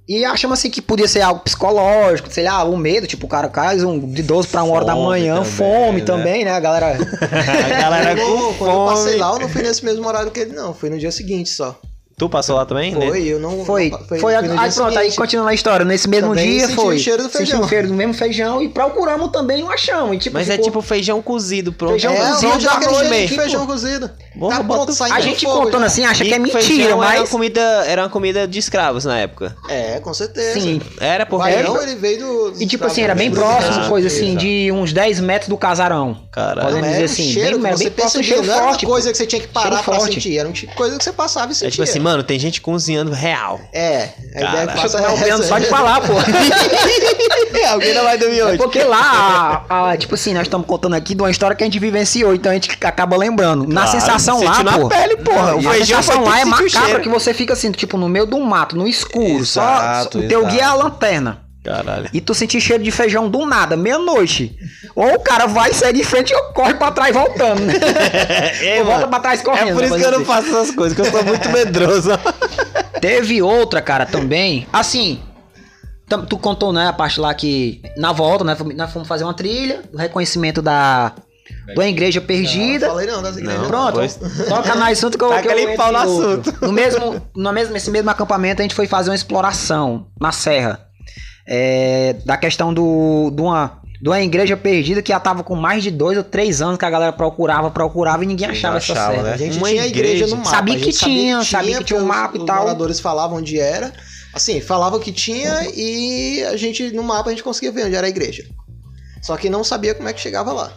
E achamos assim que podia ser algo psicológico, sei lá, um medo, tipo, o cara cai um, de 12 pra 1 hora da manhã, também, fome né? também, né? A galera. A galera com quando eu passei lá, eu não fui nesse mesmo horário que ele, não. Foi no dia seguinte só. Tu passou lá também? né? Foi, eu não. Foi, não- foi, fui no aí dia pronto, aí continuando a história. Nesse mesmo Também dia foi. o cheiro do feijão. Sentimos o cheiro do mesmo feijão e procuramos também e não achamos. E, tipo, Mas é ficou- tipo feijão cozido, pronto. Feijão É, cozido onde é aquele cheiro de tipo, feijão cozido. Porra, tá pronto, saindo A gente fogo contando já. assim acha E que é mentira, feijão Era uma, mas. comida, era uma comida de escravos na época. É, com certeza. Sim. Era porque. baião, ele veio do... E tipo assim, era bem próximo, coisa assim, de uns 10 metros do casarão. Caralho. Podemos dizer assim, bem, próximo, cheiro não era uma forte. coisa que você tinha que parar pra forte. sentir, era um tipo de coisa que você passava e sentia. É mano, tem gente cozinhando real. É, a ideia Caralho. que passa Não, é essa. só de falar, pô. Alguém não vai dormir É porque lá, a- a- tipo assim, nós estamos contando aqui de uma história que a gente vivenciou, então a gente acaba lembrando. Na Claro, sensação lá, na pô. pele, porra. O a sensação foi lá é macabra que você fica assim, tipo, no meio do mato, no escuro. só, Exato, o teu exato. guia é a lanterna. Caralho. E tu sentir cheiro de feijão do nada, meia-noite. Ou o cara vai sair de frente ou corre pra trás voltando, né? É, ou volta mano. pra trás correndo. É por isso que eu não coisa faço essas coisas, que eu sou muito medroso. assim. Teve outra, cara, também. Assim, tu contou, né, a parte lá que na volta, né, nós fomos fazer uma trilha, o reconhecimento da, da igreja perdida. Não, falei não das igrejas. Não. Pronto, Pois- toca no assunto que eu Taca que eu pau no assunto. No mesmo, no mesmo, nesse mesmo acampamento a gente foi fazer uma exploração na serra. É, da questão do, de, uma, de uma igreja perdida que já tava com mais de dois ou três anos que a galera procurava, procurava e ninguém achava essa achava, serra. né? A gente Uma tinha a igreja igreja. no mapa. Sabia a que tinha, sabia que tinha um mapa e os- tal. Os moradores falavam onde era. Assim, falavam que tinha e a gente, no mapa, a gente conseguia ver onde era a igreja. Só que não sabia como é que chegava lá.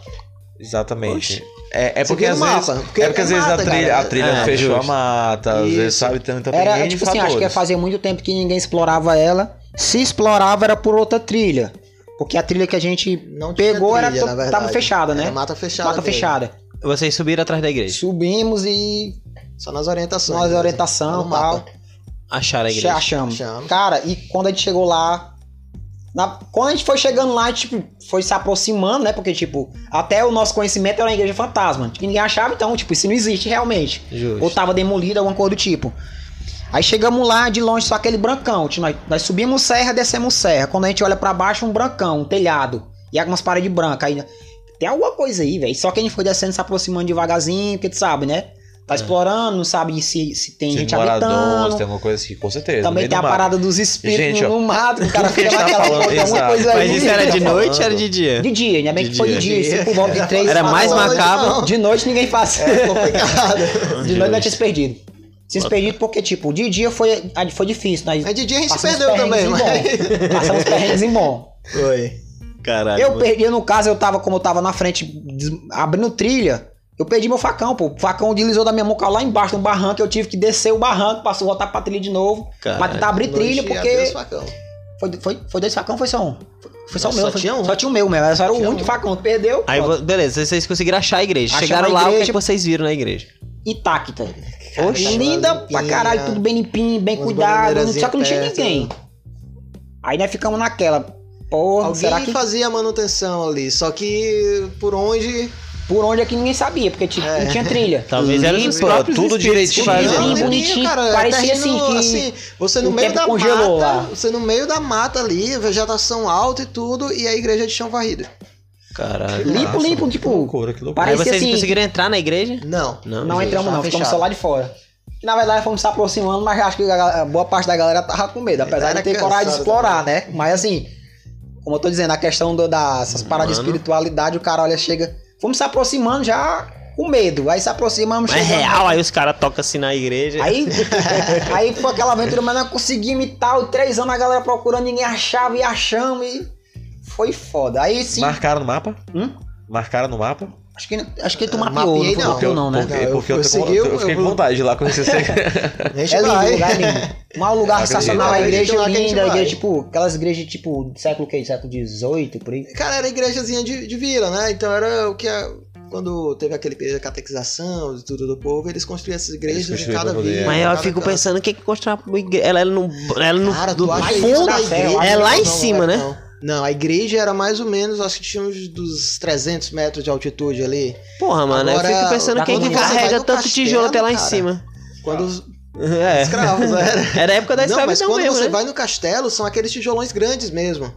Exatamente. É, é Você porque às vezes, mapa, porque é porque às é vezes a mata, trilha, cara. a trilha É, fechou justo. a mata, às vezes sabe, então, então Era, tipo assim, acho que fatores. fazia muito tempo que ninguém explorava ela. Se explorava era por outra trilha. Porque a trilha que a gente Não tinha pegou trilha, era na to- tava fechada, né? Era mata fechada. Mata mesmo. fechada. Vocês subiram atrás da igreja. Subimos e Só nas orientações. nós né? orientação No e tal. mapa. Acharam a igreja. Achamos. Achamos. Cara, e quando a gente chegou lá. na- quando a gente foi chegando lá, a gente, tipo, foi se aproximando, né? Porque, tipo, até o nosso conhecimento era uma igreja fantasma. Que ninguém achava, então, tipo, isso não existe realmente. Justo. Ou tava demolida, alguma coisa do tipo. Aí chegamos lá, de longe, só aquele brancão. Nós, nós subimos serra, descemos serra. Quando a gente olha pra baixo, um brancão, um telhado. E algumas paredes brancas. Aí, tem alguma coisa aí, velho. Só que a gente foi descendo, se aproximando devagarzinho, porque tu sabe, né? Tá explorando, não sabe se, se tem Se gente moradores, habitando. tem alguma coisa assim, com certeza. Também tem a mato. parada dos espíritos Gente, ó, no mato, que o cara fica tá naquela falando, coisa, alguma exato. coisa Mas ali. isso era de tá noite ou era de dia? De dia, ainda bem De que foi de dia. dia, por volta de três. Era mais macabro. De noite ninguém faz. É complicado. De noite nós tínhamos perdido. Tínhamos perdido porque, tipo, de dia foi, foi difícil. Nós Mas de dia a gente se perdeu também, mas. Passamos perrengues em bom. Foi. Caralho. Eu perdi, no caso, eu tava, como eu tava na frente, abrindo trilha, eu perdi meu facão, pô. O facão deslizou da minha mão, caiu lá embaixo no barranco, eu tive que descer o barranco, passou voltar pra trilha de novo. Caralho. Pra tentar abrir trilha, porque. Foi, foi, foi dois facão, foi só um. Foi, foi só o Só meu. foi- tinha um? Só tinha o meu mesmo. Só era o único um. facão. Perdeu. Aí, pronto. beleza, vocês conseguiram achar a igreja. Achamos Chegaram a lá, o que, igreja. que vocês viram na igreja? intacta. Oxe, linda pra limpinha. caralho, tudo bem limpinho, bem Umas cuidado. Só que não tinha ninguém. Aí nós ficamos naquela. Porra, Alguém será que. fazia a manutenção ali, só que por onde por onde é que ninguém sabia, porque tipo, não tinha trilha. Talvez era os próprios tudo direitinho. limpinho, bonitinho, cara, parecia assim que você no o meio tempo da congelou mata, lá. você no meio da mata ali, vegetação alta e tudo, e a igreja de chão varrido. Caralho. Limpo, limpo, tipo, Que loucura, que loucura. Aí vocês assim- conseguiram entrar na igreja? Não. Não. não entramos não, ficamos fechado. só lá de fora. Na verdade fomos se aproximando, mas acho que a boa parte da galera tava com medo, apesar de ter coragem de explorar, né? Mas assim, como eu tô dizendo, a questão do, dessas paradas de espiritualidade, o cara olha, chega. Fomos se aproximando já com medo. Aí se aproximamos, Mas é real, aí os caras tocam assim na igreja. Aí, aí foi aquela aventura, mas nós conseguimos e tal. Três anos a galera procurando, ninguém achava e achamos. E foi foda. Aí sim. Marcaram no mapa? Hum? Marcaram no mapa? Acho que, acho que tu Eu mapeou, não mapeei, não. mapeou, não, né? Porque, Não, eu- porque eu, eu com- segui eu, o- fiquei com eu- vontade de ir lá conhecer. A gente É lindo, vai. lugar é lindo. Um lugar sensacional, a igreja gente linda, a igreja, tipo, aquelas igrejas, tipo, do século que? Século XVIII, por aí. Cara, era igrejazinha de, de vila, né? Então era o que a- quando teve aquele período de catequização e tudo do povo, eles construíam essas igrejas em cada vila. Mas em eu fico canto. pensando o que que construir uma igreja. Ela é no. Ela é no. Cara, do- fundo da da? É lá em Não, cima, não é, né? Não. A igreja era mais ou menos, acho que tinha uns dos 300 metros de altitude ali. Porra, mano, Agora, eu fico pensando quem que carrega tanto castelo, tijolo até lá em cara, cima. Quando os É. escravos era. Era a época da Não, mas escravidão quando mesmo, você né? vai no castelo, são aqueles tijolões grandes mesmo.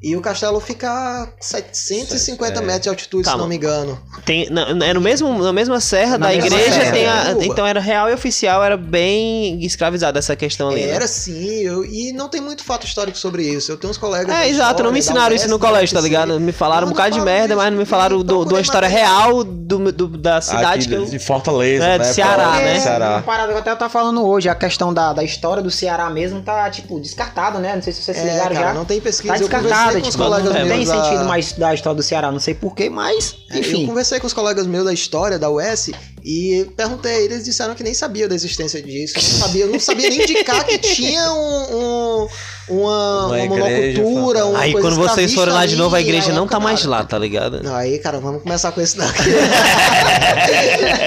E o castelo fica a 750 É. metros de altitude, Calma. se não me engano. Tem, na, é no mesmo, na mesma serra Na da mesma igreja, serra, tem a, é. então era real e oficial, era bem escravizada essa questão ali. né? Era sim, eu- e não tem muito fato histórico sobre isso. Eu tenho uns colegas. É, exato, história, não me ensinaram isso no colégio, tá ligado? Me falaram um bocado de merda, mas não me falaram do, da história real do, do- da cidade Aqui que eu... de Fortaleza, É, né? de Ceará, Pra- né? Ceará. Uma parada que eu até tava falando hoje, a questão da, da história do Ceará mesmo tá, tipo, descartada, né? Não sei se vocês se É, ligaram cara, já. não tem pesquisa. Tá eu conversei descartada, com os tipo, colegas não meus tem da- sentido mais estudar a história do Ceará, não sei porquê, mas, É, Eu enfim. conversei com os colegas meus da história da US e perguntei, eles disseram que nem sabiam da existência disso, não sabia, não sabia nem indicar que tinha um, um- uma, Uma uma monocultura, uma Aí coisa quando vocês forem lá de novo, a igreja aí não eu, tá mais cara, lá, tá ligado? Não, aí, cara, vamos começar com esse daqui.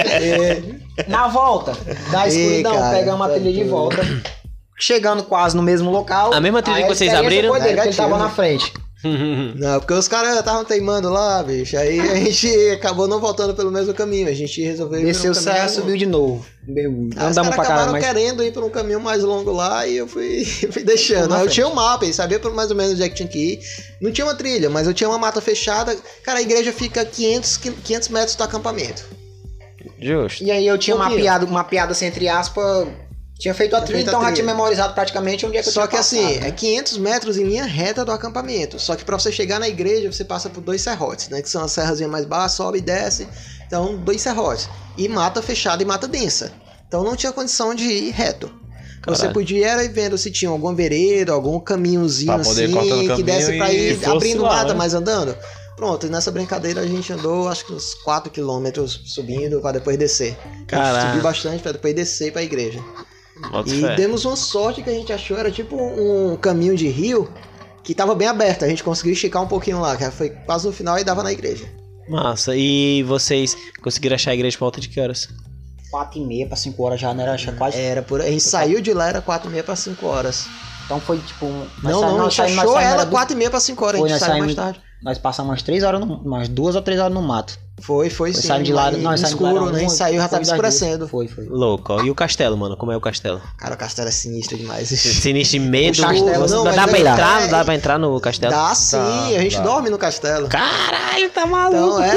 Na volta da escuridão, cara, pegamos a tá trilha de doido. volta. Chegando quase no mesmo local. A mesma trilha aí que vocês abriram? Foi dele, ele tava na frente. Não, porque os caras estavam teimando lá, bicho. Aí a gente acabou não voltando pelo mesmo caminho. A gente resolveu ir Desceu o por um caminho- serra, subiu de novo. Os Andamos caras pra acabaram mas... querendo ir por um caminho mais longo lá e eu fui, fui deixando. eu tinha um mapa e sabia mais ou menos onde é que tinha que ir. Não tinha uma trilha, mas eu tinha uma mata fechada. Cara, a igreja fica 500, qui- 500 metros do acampamento. Justo. E aí eu tinha mapeado, mapeado assim, entre aspas... Tinha feito a Tinha trilha, feito a então já trilha. tinha memorizado praticamente onde é que eu Só que assim, passado, né? é 500 metros em linha reta do acampamento. Só que pra você chegar na igreja, você passa por dois serrotes, né? Que são as serrazinhas mais baixas, sobe e desce. Então, dois serrotes. E mata fechada e mata densa. Então não tinha condição de ir reto. Você Caralho. podia era ir vendo se tinha alguma vereda, algum caminhozinho assim, que desse pra ir abrindo lá, mata, né? mas andando. Pronto, e nessa brincadeira a gente andou acho que uns 4 quilômetros subindo pra depois descer. A Caralho. subiu bastante pra depois descer pra igreja. E fé. demos uma sorte que a gente achou, era tipo um caminho de rio que tava bem aberto. A gente conseguiu esticar um pouquinho lá, que foi quase no final e dava na igreja. Massa. E vocês conseguiram achar a igreja por volta de que horas? Quatro e meia pra cinco horas já, não era? Acho que quase... Era por A gente saiu de lá, era 4 e meia pra 5 horas. Então foi tipo... um- não, sa- não, a gente achou ela era 4 e meia pra 5 horas, Foi, a gente nós saiu mais tarde. Nós passamos umas três horas, no, umas duas ou três horas no mato. Foi, foi Foi sim. saindo de lá, de escuro, não, né? A gente saiu, já tava escurecendo. Foi, foi. Louco. ó. E o castelo, mano? Como é o castelo? Cara, o castelo é sinistro demais. Sinistro de medo. O castelo, Você- não, dá pra é- entrar? Não é- dá pra entrar no castelo? Dá sim, Dá, a gente dá. dorme no castelo. Caralho, tá maluco. Então é.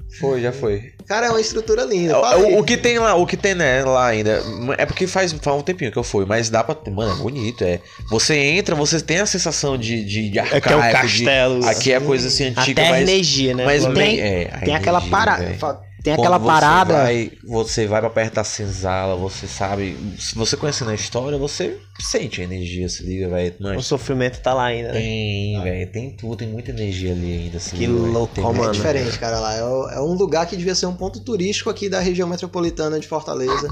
Foi, já foi. Cara, é uma estrutura linda. O, o- o que tem lá, o que tem né, lá ainda, é porque faz, faz um tempinho que eu fui, mas dá pra. Mano, é bonito, é. Você entra, você tem a sensação de, de, de É que é o arcaico, de- castelo. aqui é coisa assim antiga, Até mas. energia, né? mas menos. É, Tem aquela parada. Tem Quando aquela você parada. Vai, você vai pra perto da senzala, você sabe. Se você conhecendo a história, você sente a energia, se liga, velho. O Mano, sofrimento tá lá ainda, né? Tem, velho, tem tudo, tem muita energia ali ainda. Se Que liga, louco, Tem- ó, É mano. diferente, cara, lá. É o- É um lugar que devia ser um ponto turístico aqui da região metropolitana de Fortaleza.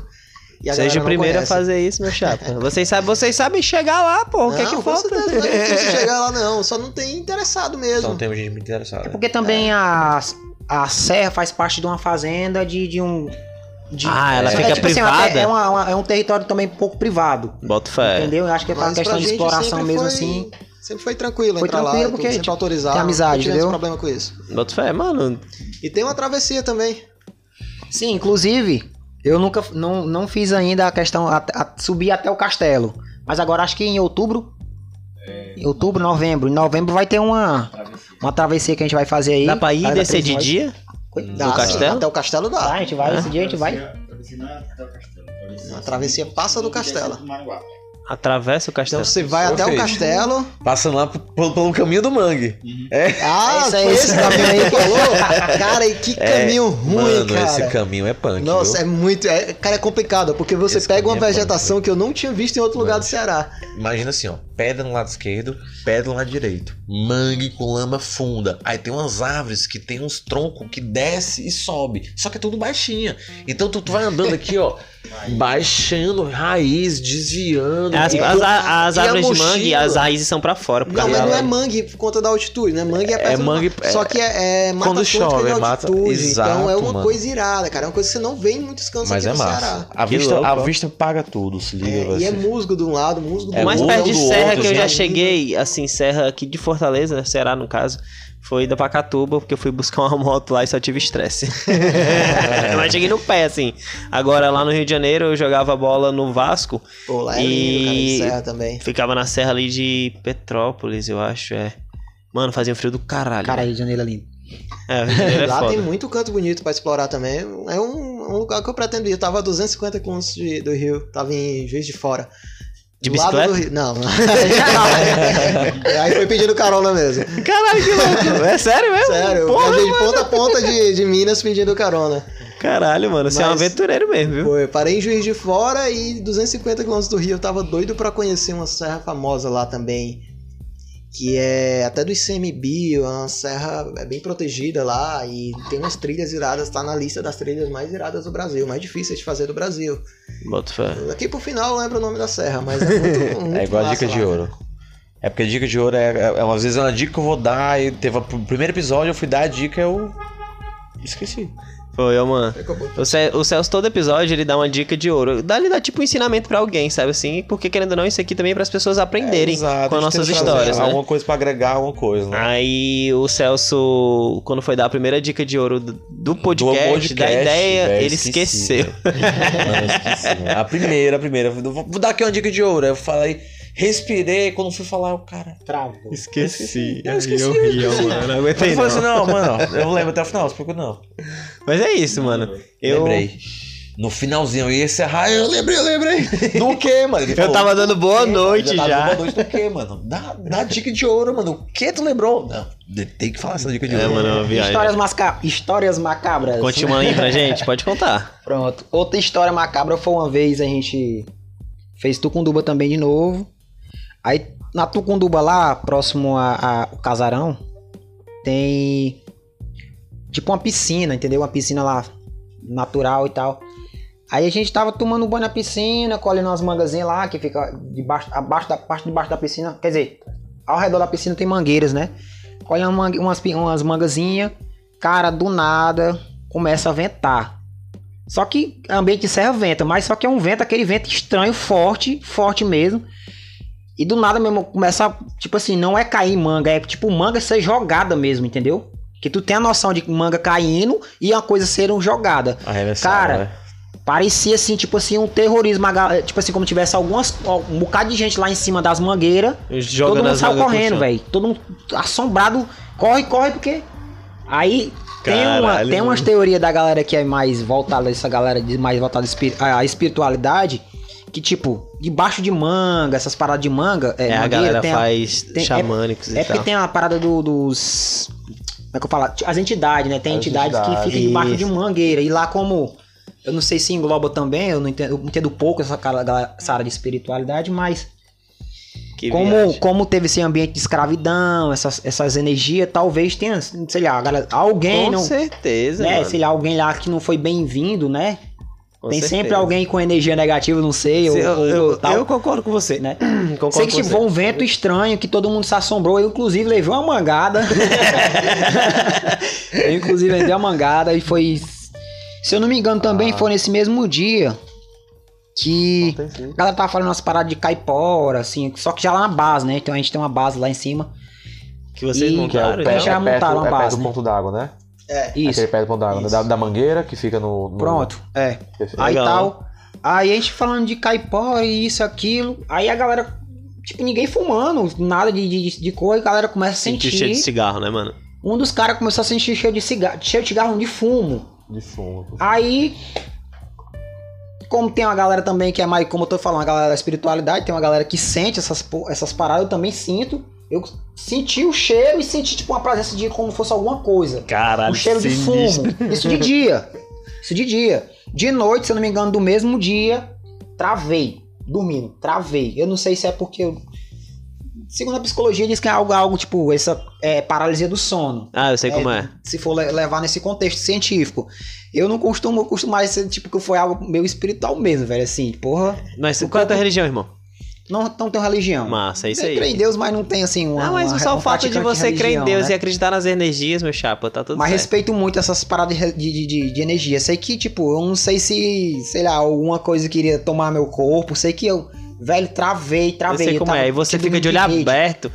E a Seja o não primeiro conhece. a fazer isso, meu chapa. Vocês sabem, vocês sabem chegar lá, pô. O que é Não, que falta? certeza, não é difícil chegar lá, não. Só não tem interessado mesmo. Só tem gente muito interessada. Porque também a, a serra faz parte de uma fazenda de, de um. de- Ah, ela é, fica tipo assim, privada? é, uma- uma- é um território também um pouco privado. Bota fé. Entendeu? Eu acho que é Mas questão de exploração mesmo foi- assim. Sempre foi tranquilo Foi entrar lá, tranquilo e tudo, porque, sempre tipo, autorizado. tem amizade, não entendeu? problema com isso. Boto fé, mano. E tem uma travessia também. Sim, inclusive, eu nunca não, não fiz ainda a questão a, a subir até o castelo. Mas agora acho que em outubro. Em outubro, novembro. Em novembro vai ter uma, uma travessia que a gente vai fazer aí. Dá pra ir descer de dia? Dá, castelo? Até o castelo Tá, dá. a gente vai, esse dia a gente vai. A travessia passa do castelo. Atravessa o castelo. Então você vai até o castelo. Passando lá pelo, pelo caminho do mangue. É. Ah, Esse aí, foi esse caminho aí que falou? Cara, e que É, caminho ruim, Mano, cara. esse caminho é punk. Nossa, viu? é muito. É, cara, é complicado, porque você Esse pega uma é vegetação que eu não tinha visto em outro lugar do Ceará. Imagina assim, ó. Pedra no lado esquerdo, pedra no lado direito. Mangue com lama funda. Aí tem umas árvores que tem uns troncos que desce e sobe. Só que é tudo baixinha. Então tu, tu vai andando aqui, ó. Baixando raiz, desviando. As, E- as, as e a árvores de mangue, as raízes são pra fora. Por Não, mas não é mangue por conta da altitude, né? Mangue é É mangue- mar. Só que é, é mata Quando chove, de é mata- altitude. Exato, então é uma mano. coisa irada, cara. É uma coisa que você não vê em muitos cantos Mas aqui é no massa. Ceará. A vista, louco, a vista paga tudo, se liga. É, e é musgo de um lado, musgo do É O mais outro. musgo perto de serra outro, que eu já gente. cheguei, assim, serra aqui de Fortaleza, Ceará no caso, foi da Pacatuba, porque eu fui buscar uma moto lá e só tive estresse. Mas cheguei no pé, assim. Agora lá no Rio de Janeiro eu jogava bola no Vasco, Pô, lá é E- lindo, cara, serra também. ficava na serra ali de Petrópolis, eu acho, é. Mano, fazia um frio do caralho. Cara, Rio de Janeiro é lindo. É, é lá foda. tem muito canto bonito pra explorar também. É um, um lugar que eu pretendo ir. Eu tava a 250 km de- do Rio, tava em Juiz de Fora. De bicicleta? do Rio- Não. Aí foi pedindo carona mesmo. Caralho, que louco. É sério mesmo? Sério, eu Porra, viajei de ponta a ponta de, de Minas pedindo carona. Caralho, mano, você é um Mas- aventureiro mesmo, viu? Foi, parei em Juiz de Fora e 250 km do Rio. Eu tava doido pra conhecer uma serra famosa lá também. Que é até do ICMBio, é uma serra é bem protegida lá e tem umas trilhas iradas, tá na lista das trilhas mais iradas do Brasil, mais difíceis de fazer do Brasil. Fé. Daqui pro final eu lembro o nome da serra, mas é muito, muito É igual a dica de lá. ouro. É porque a dica de ouro é, é, é às vezes é uma dica que eu vou dar e teve o primeiro episódio eu fui dar a dica eu esqueci. Foi, ó, mano. O, o Celso, todo episódio, ele dá uma dica de ouro. Dá, ele dá tipo um ensinamento pra alguém, sabe assim? Porque querendo ou não, isso aqui também é para as pessoas aprenderem Exato, com as nossas tenta trazer histórias, né? Alguma coisa pra agregar alguma coisa, né? Aí o Celso, quando foi dar a primeira dica de ouro do, do podcast, da podcast, ideia, velho, ele esqueci, esqueceu. Não, esqueci. A primeira, a primeira. Vou vou dar aqui uma dica de ouro. Aí Eu falei, respirei, quando fui falar, o cara. Travou. Esqueci. Eu esqueci Eu ri, ó, mano. Não Eu aguentei, falei assim, não. não, mano, eu lembro até o final, se preocupa não. Mas é isso, mano. Eu, Lembrei. No finalzinho eu ia encerrar, eu lembrei, eu lembrei. Do quê, mano? Ele eu falou, tava dando boa noite tava já. Boa noite do quê, mano? Dá, dá dica de ouro, mano. O que tu lembrou? Não, tem que falar essa dica de É, ouro. mano, é uma viagem. Histórias, masca... Histórias macabras. Continua aí pra gente, pode contar. Pronto. Outra história macabra foi uma vez a gente fez Tucunduba também de novo. Aí na Tucunduba lá, próximo ao casarão, tem tipo uma piscina, entendeu? Uma piscina lá natural e tal. Aí a gente tava tomando banho na piscina, colhendo umas mangazinhas lá, que fica debaixo, abaixo da parte de baixo da piscina. Quer dizer, ao redor da piscina tem mangueiras, né? Colhendo umas, umas mangazinhas, cara, do nada começa a ventar. Só que ambiente de serra venta, mas só que é um vento, aquele vento estranho, forte, forte mesmo. E do nada mesmo começa, tipo assim, não é cair manga, é tipo manga ser jogada mesmo, entendeu? Que tu tem a noção de manga caindo e a coisa ser jogada. Arremessado, Cara, né? Parecia assim, tipo assim, um terrorismo, tipo assim, como tivesse algumas, um bocado de gente lá em cima das mangueiras. todo mundo saiu correndo, velho. Todo mundo assombrado. Corre, corre, porque. Aí tem, uma, tem umas teorias da galera que é mais voltada, essa galera de mais voltada à espiritualidade. Que, tipo, debaixo de manga, essas paradas de manga. É, É, a galera tem a- faz tem- xamânicos e é porque tal. tem a parada do- dos. Como é que eu falo? As entidades, né? Tem As entidades que entidades. ficam debaixo de mangueira. E lá, como. Eu não sei se engloba também, eu não entendo, eu entendo pouco essa, essa área de espiritualidade, mas Que como, viagem. como teve esse ambiente de escravidão, essas, essas energias, talvez tenha, sei lá, galera- alguém Com não. certeza, Né, mano. sei lá, alguém lá que não foi bem-vindo, né? Com Tem certeza. sempre alguém com energia negativa, não sei, ou, Se- eu, ou- eu- ou tal. eu concordo com você. né? Concordo Sei que com tipo, você. um vento estranho que todo mundo se assombrou. Eu, inclusive, levei uma mangada. eu, inclusive, levei uma mangada e foi. Se eu não me engano, também foi nesse mesmo dia que a galera tava falando umas paradas de caipora, assim, só que já lá na base, né? Então a gente tem uma base lá em cima. Que vocês E- Que é, montaram, o pé, então? já é perto, montaram uma é perto base, do né? ponto d'água, né? É. Isso. Aquele pé do ponto d'água, né? Da, da mangueira que fica no. no- Pronto, é. Perfeito. Aí Legal. tal. Aí a gente falando de caipora e isso, aquilo. Aí a galera, tipo, ninguém fumando, nada de, de, de cor, e a galera começa a Sentiu sentir. cheiro de cigarro, né, mano? Um dos caras começou a sentir cheiro de cigarro, cheiro de cigarro de fumo. De fumo. Aí, como tem uma galera também que é mais, como eu tô falando, a galera da espiritualidade, tem uma galera que sente essas, essas paradas, eu também sinto. Eu senti o cheiro e senti, tipo, uma presença de como fosse alguma coisa. Caralho, um cheiro de sinistro. fumo. Isso de dia. Isso de dia. De noite, se eu não me engano, do mesmo dia, travei. Dormindo, travei. Eu não sei se é porque. eu- Segundo a psicologia, diz que é algo, algo tipo essa é, paralisia do sono. Ah, eu sei como é. Se for le- levar nesse contexto científico. Eu não costumo, mais ser tipo que foi algo meio espiritual mesmo, velho. Assim, porra. Mas qual é a tua religião, irmão? Não, não tenho religião. Massa, é isso Eu aí. creio em Deus, mas não tem assim uma. Ah, mas uma- só um o fato de você crer em Deus né? e acreditar nas energias, meu chapa, tá tudo Mas certo. respeito muito essas paradas de, de, de, energia. Sei que, tipo, eu não sei se, sei lá, alguma coisa queria tomar meu corpo. Sei que eu, velho, travei, Eu travei. sei eu como é. E você tipo, fica de olho aberto,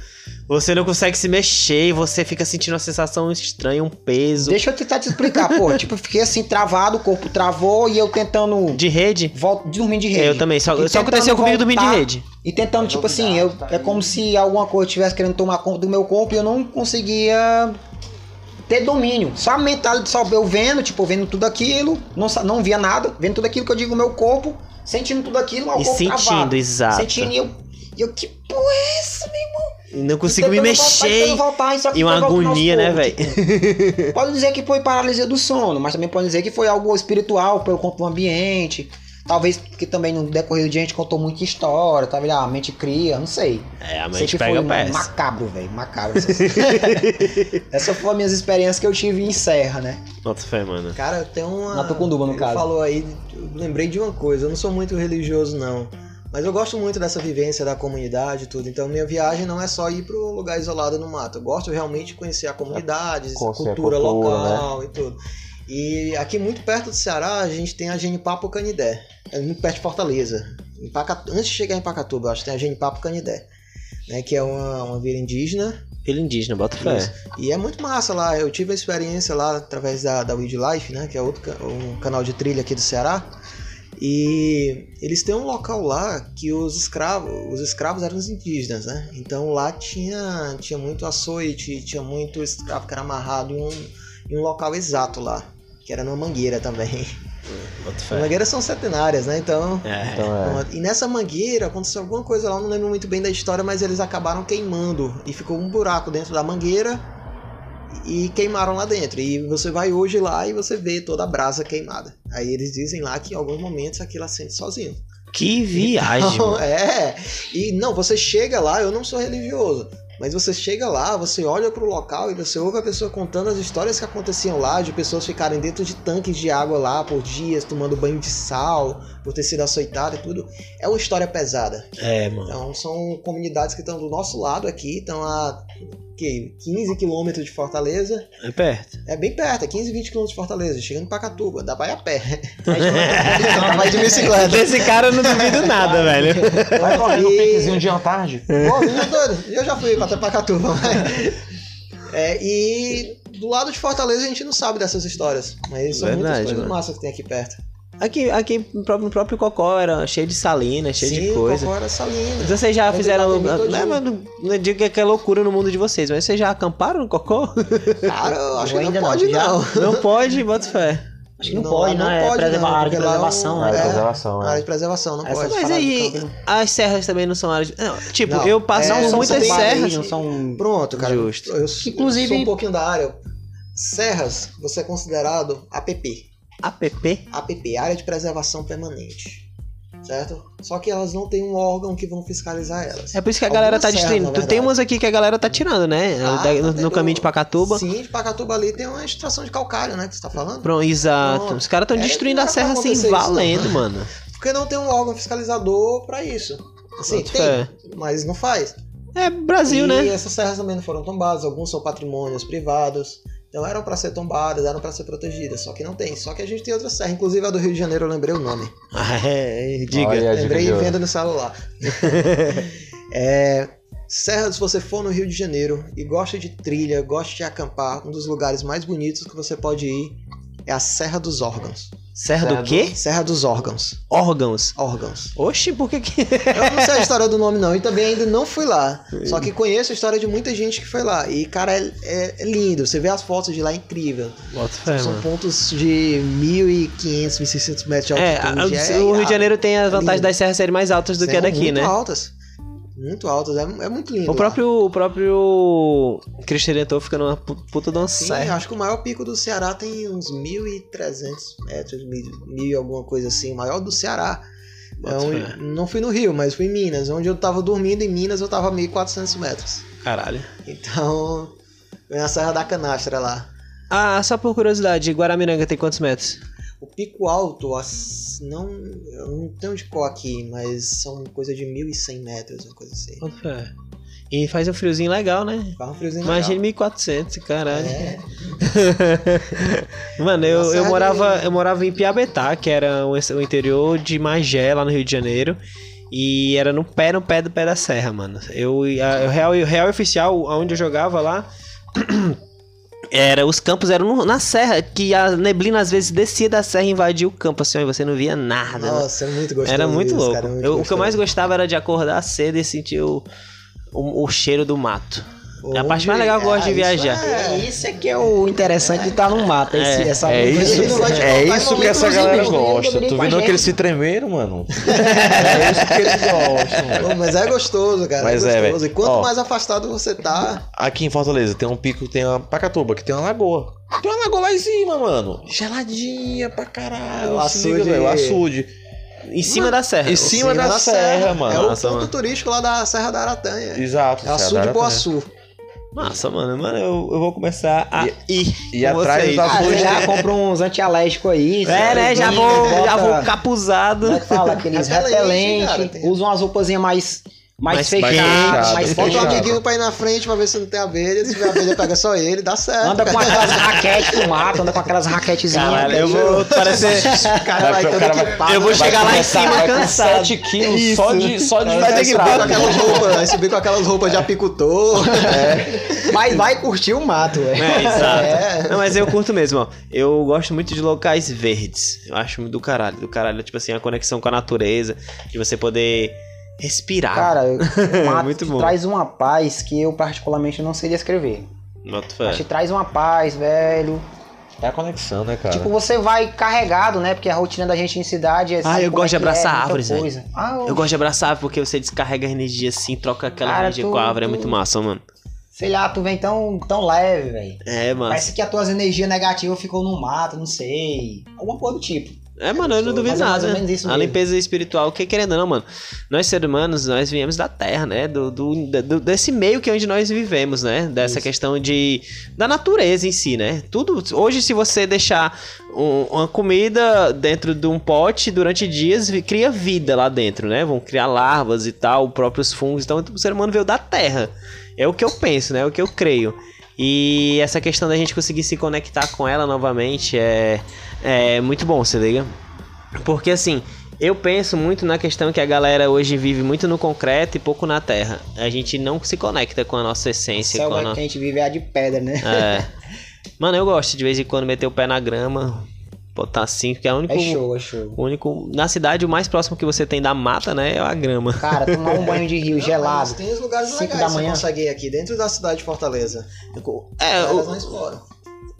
você não consegue se mexer, e você fica sentindo uma sensação estranha, um peso. Deixa eu tentar te explicar, pô. Tipo, eu fiquei assim, travado, o corpo travou e eu tentando. De rede? Volta, dormindo de rede. Eu também, só, E só aconteceu comigo dormindo de rede. E tentando, tipo assim, eu, é como se alguma coisa estivesse querendo tomar conta do meu corpo e eu não conseguia ter domínio. Só mental, só eu vendo, tipo, vendo tudo aquilo, não, não via nada, vendo tudo aquilo que eu digo no meu corpo, sentindo tudo aquilo, mas o E corpo sentindo, travado. exato. Sentindo e eu, e eu, que porra é essa, meu irmão? Não consigo me voltar, mexer. voltar, só que E uma foi agonia, né, velho? tipo, Pode dizer que foi paralisia do sono, mas também pode dizer que foi algo espiritual pelo conta do ambiente. Talvez que também no decorrer do dia a gente contou muita história, tá vendo? Ah, a mente cria, não sei. É, a sei mente que pega foi peça. macabro, velho, macabro. Essas foram as minhas experiências que eu tive em Serra, né? Bota fé, mano. Cara, tem uma. Na Tucunduba, no ele caso. falou aí, eu lembrei de uma coisa, eu não sou muito religioso, não. Mas eu gosto muito dessa vivência da comunidade e tudo. Então minha viagem não é só ir para um lugar isolado no mato. Eu gosto realmente de conhecer a comunidade, a cultura, cultura, local e tudo. E aqui muito perto do Ceará, a gente tem a Genipapo Canidé. É muito perto de Fortaleza. Antes de chegar em Pacatuba, acho que tem a Genipapo Canidé. Né, que é uma, uma vila indígena Ele indígena, bota fé. isso. E é muito massa lá. Eu tive a experiência lá através da, da Wildlife, né? Que é outro um canal de trilha aqui do Ceará. E eles têm um local lá que os escravos, os escravos eram os indígenas, né? Então lá tinha, tinha muito açoite, tinha muito escravo que era amarrado em um, em um local exato lá. Que era numa mangueira também. Fé. mangueiras são centenárias, né? Então É. Então é. e nessa mangueira aconteceu alguma coisa lá, não lembro muito bem da história, mas eles acabaram queimando e ficou um buraco dentro da mangueira e queimaram lá dentro. E você vai hoje lá e você vê toda a brasa queimada. Aí eles dizem lá que em alguns momentos aquilo acende sozinho. Que viagem, Então, é. E não, você chega lá, eu não sou religioso. Mas você chega lá, você olha pro local e você ouve a pessoa contando as histórias que aconteciam lá, de pessoas ficarem dentro de tanques de água lá por dias, tomando banho de sal, por ter sido açoitado e tudo. É uma história pesada. É, mano. Então são comunidades que estão do nosso lado aqui, estão a que, 15 quilômetros de Fortaleza. É perto. É bem perto, é 15, 20 quilômetros de Fortaleza, chegando em Pacatuba, dá pra ir a pé. Vai de bicicleta. Desse cara eu não duvido nada, velho. Vai correndo um E- piquezinho de tarde. Pô, eu já fui até Pacatuba, mas... É, e do lado de Fortaleza a gente não sabe dessas histórias, mas são muitas Verdade, coisas mano. massas que tem aqui perto. Aqui, aqui no próprio- no próprio Cocó era cheio de salina, cheio Sim, de coisa. Cocó era salina. Vocês já fizeram. Não, todinho. não, não digo que é loucura no mundo de vocês, mas vocês já acamparam no Cocó? Cara, eu acho Eu que ainda não não, pode já- não. Não pode, bota fé. Acho que não, Não, pode, não, não é pode, preserva- não, área de porque lá é preservação. É, né? É. preservação, área é. de preservação, não Essas pode. Mas aí, as serras também não são áreas. de- Não, tipo, Não, eu passo é, por são muitas serras. não são Pronto, cara. Justo. Eu, Inclusive- sou um pouquinho da área. Serras, você é considerado APP. APP? APP, Área de Preservação Permanente. Certo? Só que elas não têm um órgão que vão fiscalizar elas. É por isso que a galera tá Algumas destruindo. Tu tem umas aqui que a galera tá tirando, né? Ah, Da- tá no, no caminho de Pacatuba. Sim, de Pacatuba ali tem uma extração de calcário, né? Que você tá falando? Pronto, exato. Os caras tão É, destruindo a serra assim, isso, não. valendo, mano. Porque não tem um órgão fiscalizador pra isso. Assim, tem, fé. mas não faz. É Brasil, e né? essas serras também não foram tombadas, alguns são patrimônios privados. Então eram pra ser tombadas, eram pra ser protegidas, só que não tem. Só que a gente tem outra serra, inclusive a do Rio de Janeiro, eu lembrei o nome. Ah, é, diga. Olha a dica lembrei e ouro. venda no celular. é, serra, se você for no Rio de Janeiro e gosta de trilha, gosta de acampar, um dos lugares mais bonitos que você pode ir é a Serra dos Órgãos. Serra Serra do quê? Serra dos Órgãos. Órgãos. Órgãos. Oxi, por que que... Eu não sei a história do nome não, e também ainda não fui lá. Só que conheço a história de muita gente que foi lá. E, cara, é, é- é lindo. Você vê as fotos de lá, é incrível. Fé, São mano. pontos de 1.500, 1.600 metros de É, altitude. a- o Rio de Janeiro tem a vantagem das serras serem mais altas do que a daqui, muito né? altas. Muito altas. É, é muito lindo. O lá. próprio, o próprio Cristo Redentor fica numa pu- puta de uma Sim, serra. acho que o maior pico do Ceará tem uns 1.300 metros, mil, mil e alguma coisa assim. O maior do Ceará. É fé. não fui no Rio, mas fui em Minas. Onde eu tava dormindo em Minas, eu tava a 1.400 metros. Caralho. Então, foi na Serra da Canastra lá. Ah, só por curiosidade, Guaramiranga tem quantos metros? O pico alto, as- não, eu não tenho de qual aqui, mas são coisa de 1.100 metros, uma coisa assim. Quanto fé? E faz um friozinho legal, né? Faz um friozinho Imagina legal. 1400, caralho. É, Mano, eu, Nossa, eu, é morava, eu morava em Piabetá, que era o, interior de Magé, lá no Rio de Janeiro. E era no pé, no pé do pé da serra, mano. Eu, a, o real, o real oficial, onde eu jogava lá, era os campos eram no- na serra, que a neblina às vezes descia da serra e invadia o campo, assim, e você não via nada. mano. Nossa, é muito gostoso. Era muito isso, louco. cara, é muito Eu- o que eu mais gostava era de acordar cedo e sentir o, o, o cheiro do mato. É a parte mais legal que eu gosto de isso viajar. é- Isso é que é o interessante de estar no mato. esse- É, essa É isso, de- é isso que essa galera gosta. Tu viu que eles se tremeram, mano? É isso que eles gostam, mano. Pô, mas é gostoso, cara. Mas é é, gostoso. velho. e quanto Ó. mais afastado você tá. Aqui em Fortaleza tem um pico, tem uma Pacatuba, que tem uma lagoa. Tem uma lagoa lá em cima, mano. Geladinha pra caralho. O liga, açude- velho, O açude. Em cima da serra. Em cima da serra, mano. É o Nossa, ponto mano. turístico lá da Serra da Aratanha. Exato. É o açude de Ceará Boaçu. Massa, mano. Mano, eu, eu vou começar a ir. E atrás vocês. da Ah, já compra uns antialérgicos aí. É, né? Já vou, bota- já vou capuzado. Como é que fala? Aqueles Repelente, repelentes. Usa umas roupazinhas mais, mais, Mais fechadas, fechadas, mais Bota um fechado. amiguinho pra ir na frente pra ver se não tem abelha. Se tiver abelha, pega só ele, dá certo. Anda com aquelas raquetes do mato, anda com aquelas raquetezinhas. Caralho, eu vou parecer. O cara vai Vai- todo cara equipado. Eu vou chegar lá em cima cansado. 7 quilos só de, só de Vai ter que subir com aquelas roupas, vai subir com aquelas roupas de apicultor. Mas vai curtir o mato, velho. É, exato. É. Não, mas eu curto mesmo, ó. Eu gosto muito de locais verdes. Eu acho do caralho. Do caralho, tipo assim, a conexão com a natureza. De você poder respirar. Cara, o mato Muito te bom. traz uma paz que eu particularmente não sei descrever. Boto fé. Mas te traz uma paz, velho. É a conexão, né, cara? Tipo, você vai carregado, né? Porque a rotina da gente em cidade é. Ah, eu como gosto de é abraçar muita árvores, velho. Ah, Eu gosto de abraçar porque você descarrega a energia assim, troca aquela Cara, energia tu- com a árvore. É tu- muito massa, mano. Sei lá, tu vem tão, tão leve, velho. É, mano. Parece que as tuas energias negativas ficou no mato, não sei. Alguma coisa do tipo. É, mano, eu não duvido é nada. isso a mesmo. limpeza espiritual, que querendo ou não, mano. Nós seres humanos, nós viemos da terra, né? Do, do, do- desse meio que é onde nós vivemos, né? Dessa questão de. da natureza em si, né? Tudo. Hoje, se você deixar um- uma comida dentro de um pote durante dias, cria vida lá dentro, né? Vão criar larvas e tal, próprios fungos. Então, o ser humano veio da terra. É o que eu penso, né? É o que eu creio. E essa questão da gente conseguir se conectar com ela novamente é, é muito bom, se liga? Porque assim, eu penso muito na questão que a galera hoje vive muito no concreto e pouco na terra. A gente não se conecta com a nossa essência. Com a no... que a gente vive é a de pedra, né? é. Mano, eu gosto de vez em quando meter o pé na grama, botar assim, porque é o único. É show, é show. O único. Na cidade, o mais próximo que você tem da mata, né? É a grama. Cara, tomar um banho de rio Não, gelado. Tem os lugares legais da que você manhã. consegue ir aqui, dentro da cidade de Fortaleza. É, Elas o- não exploram.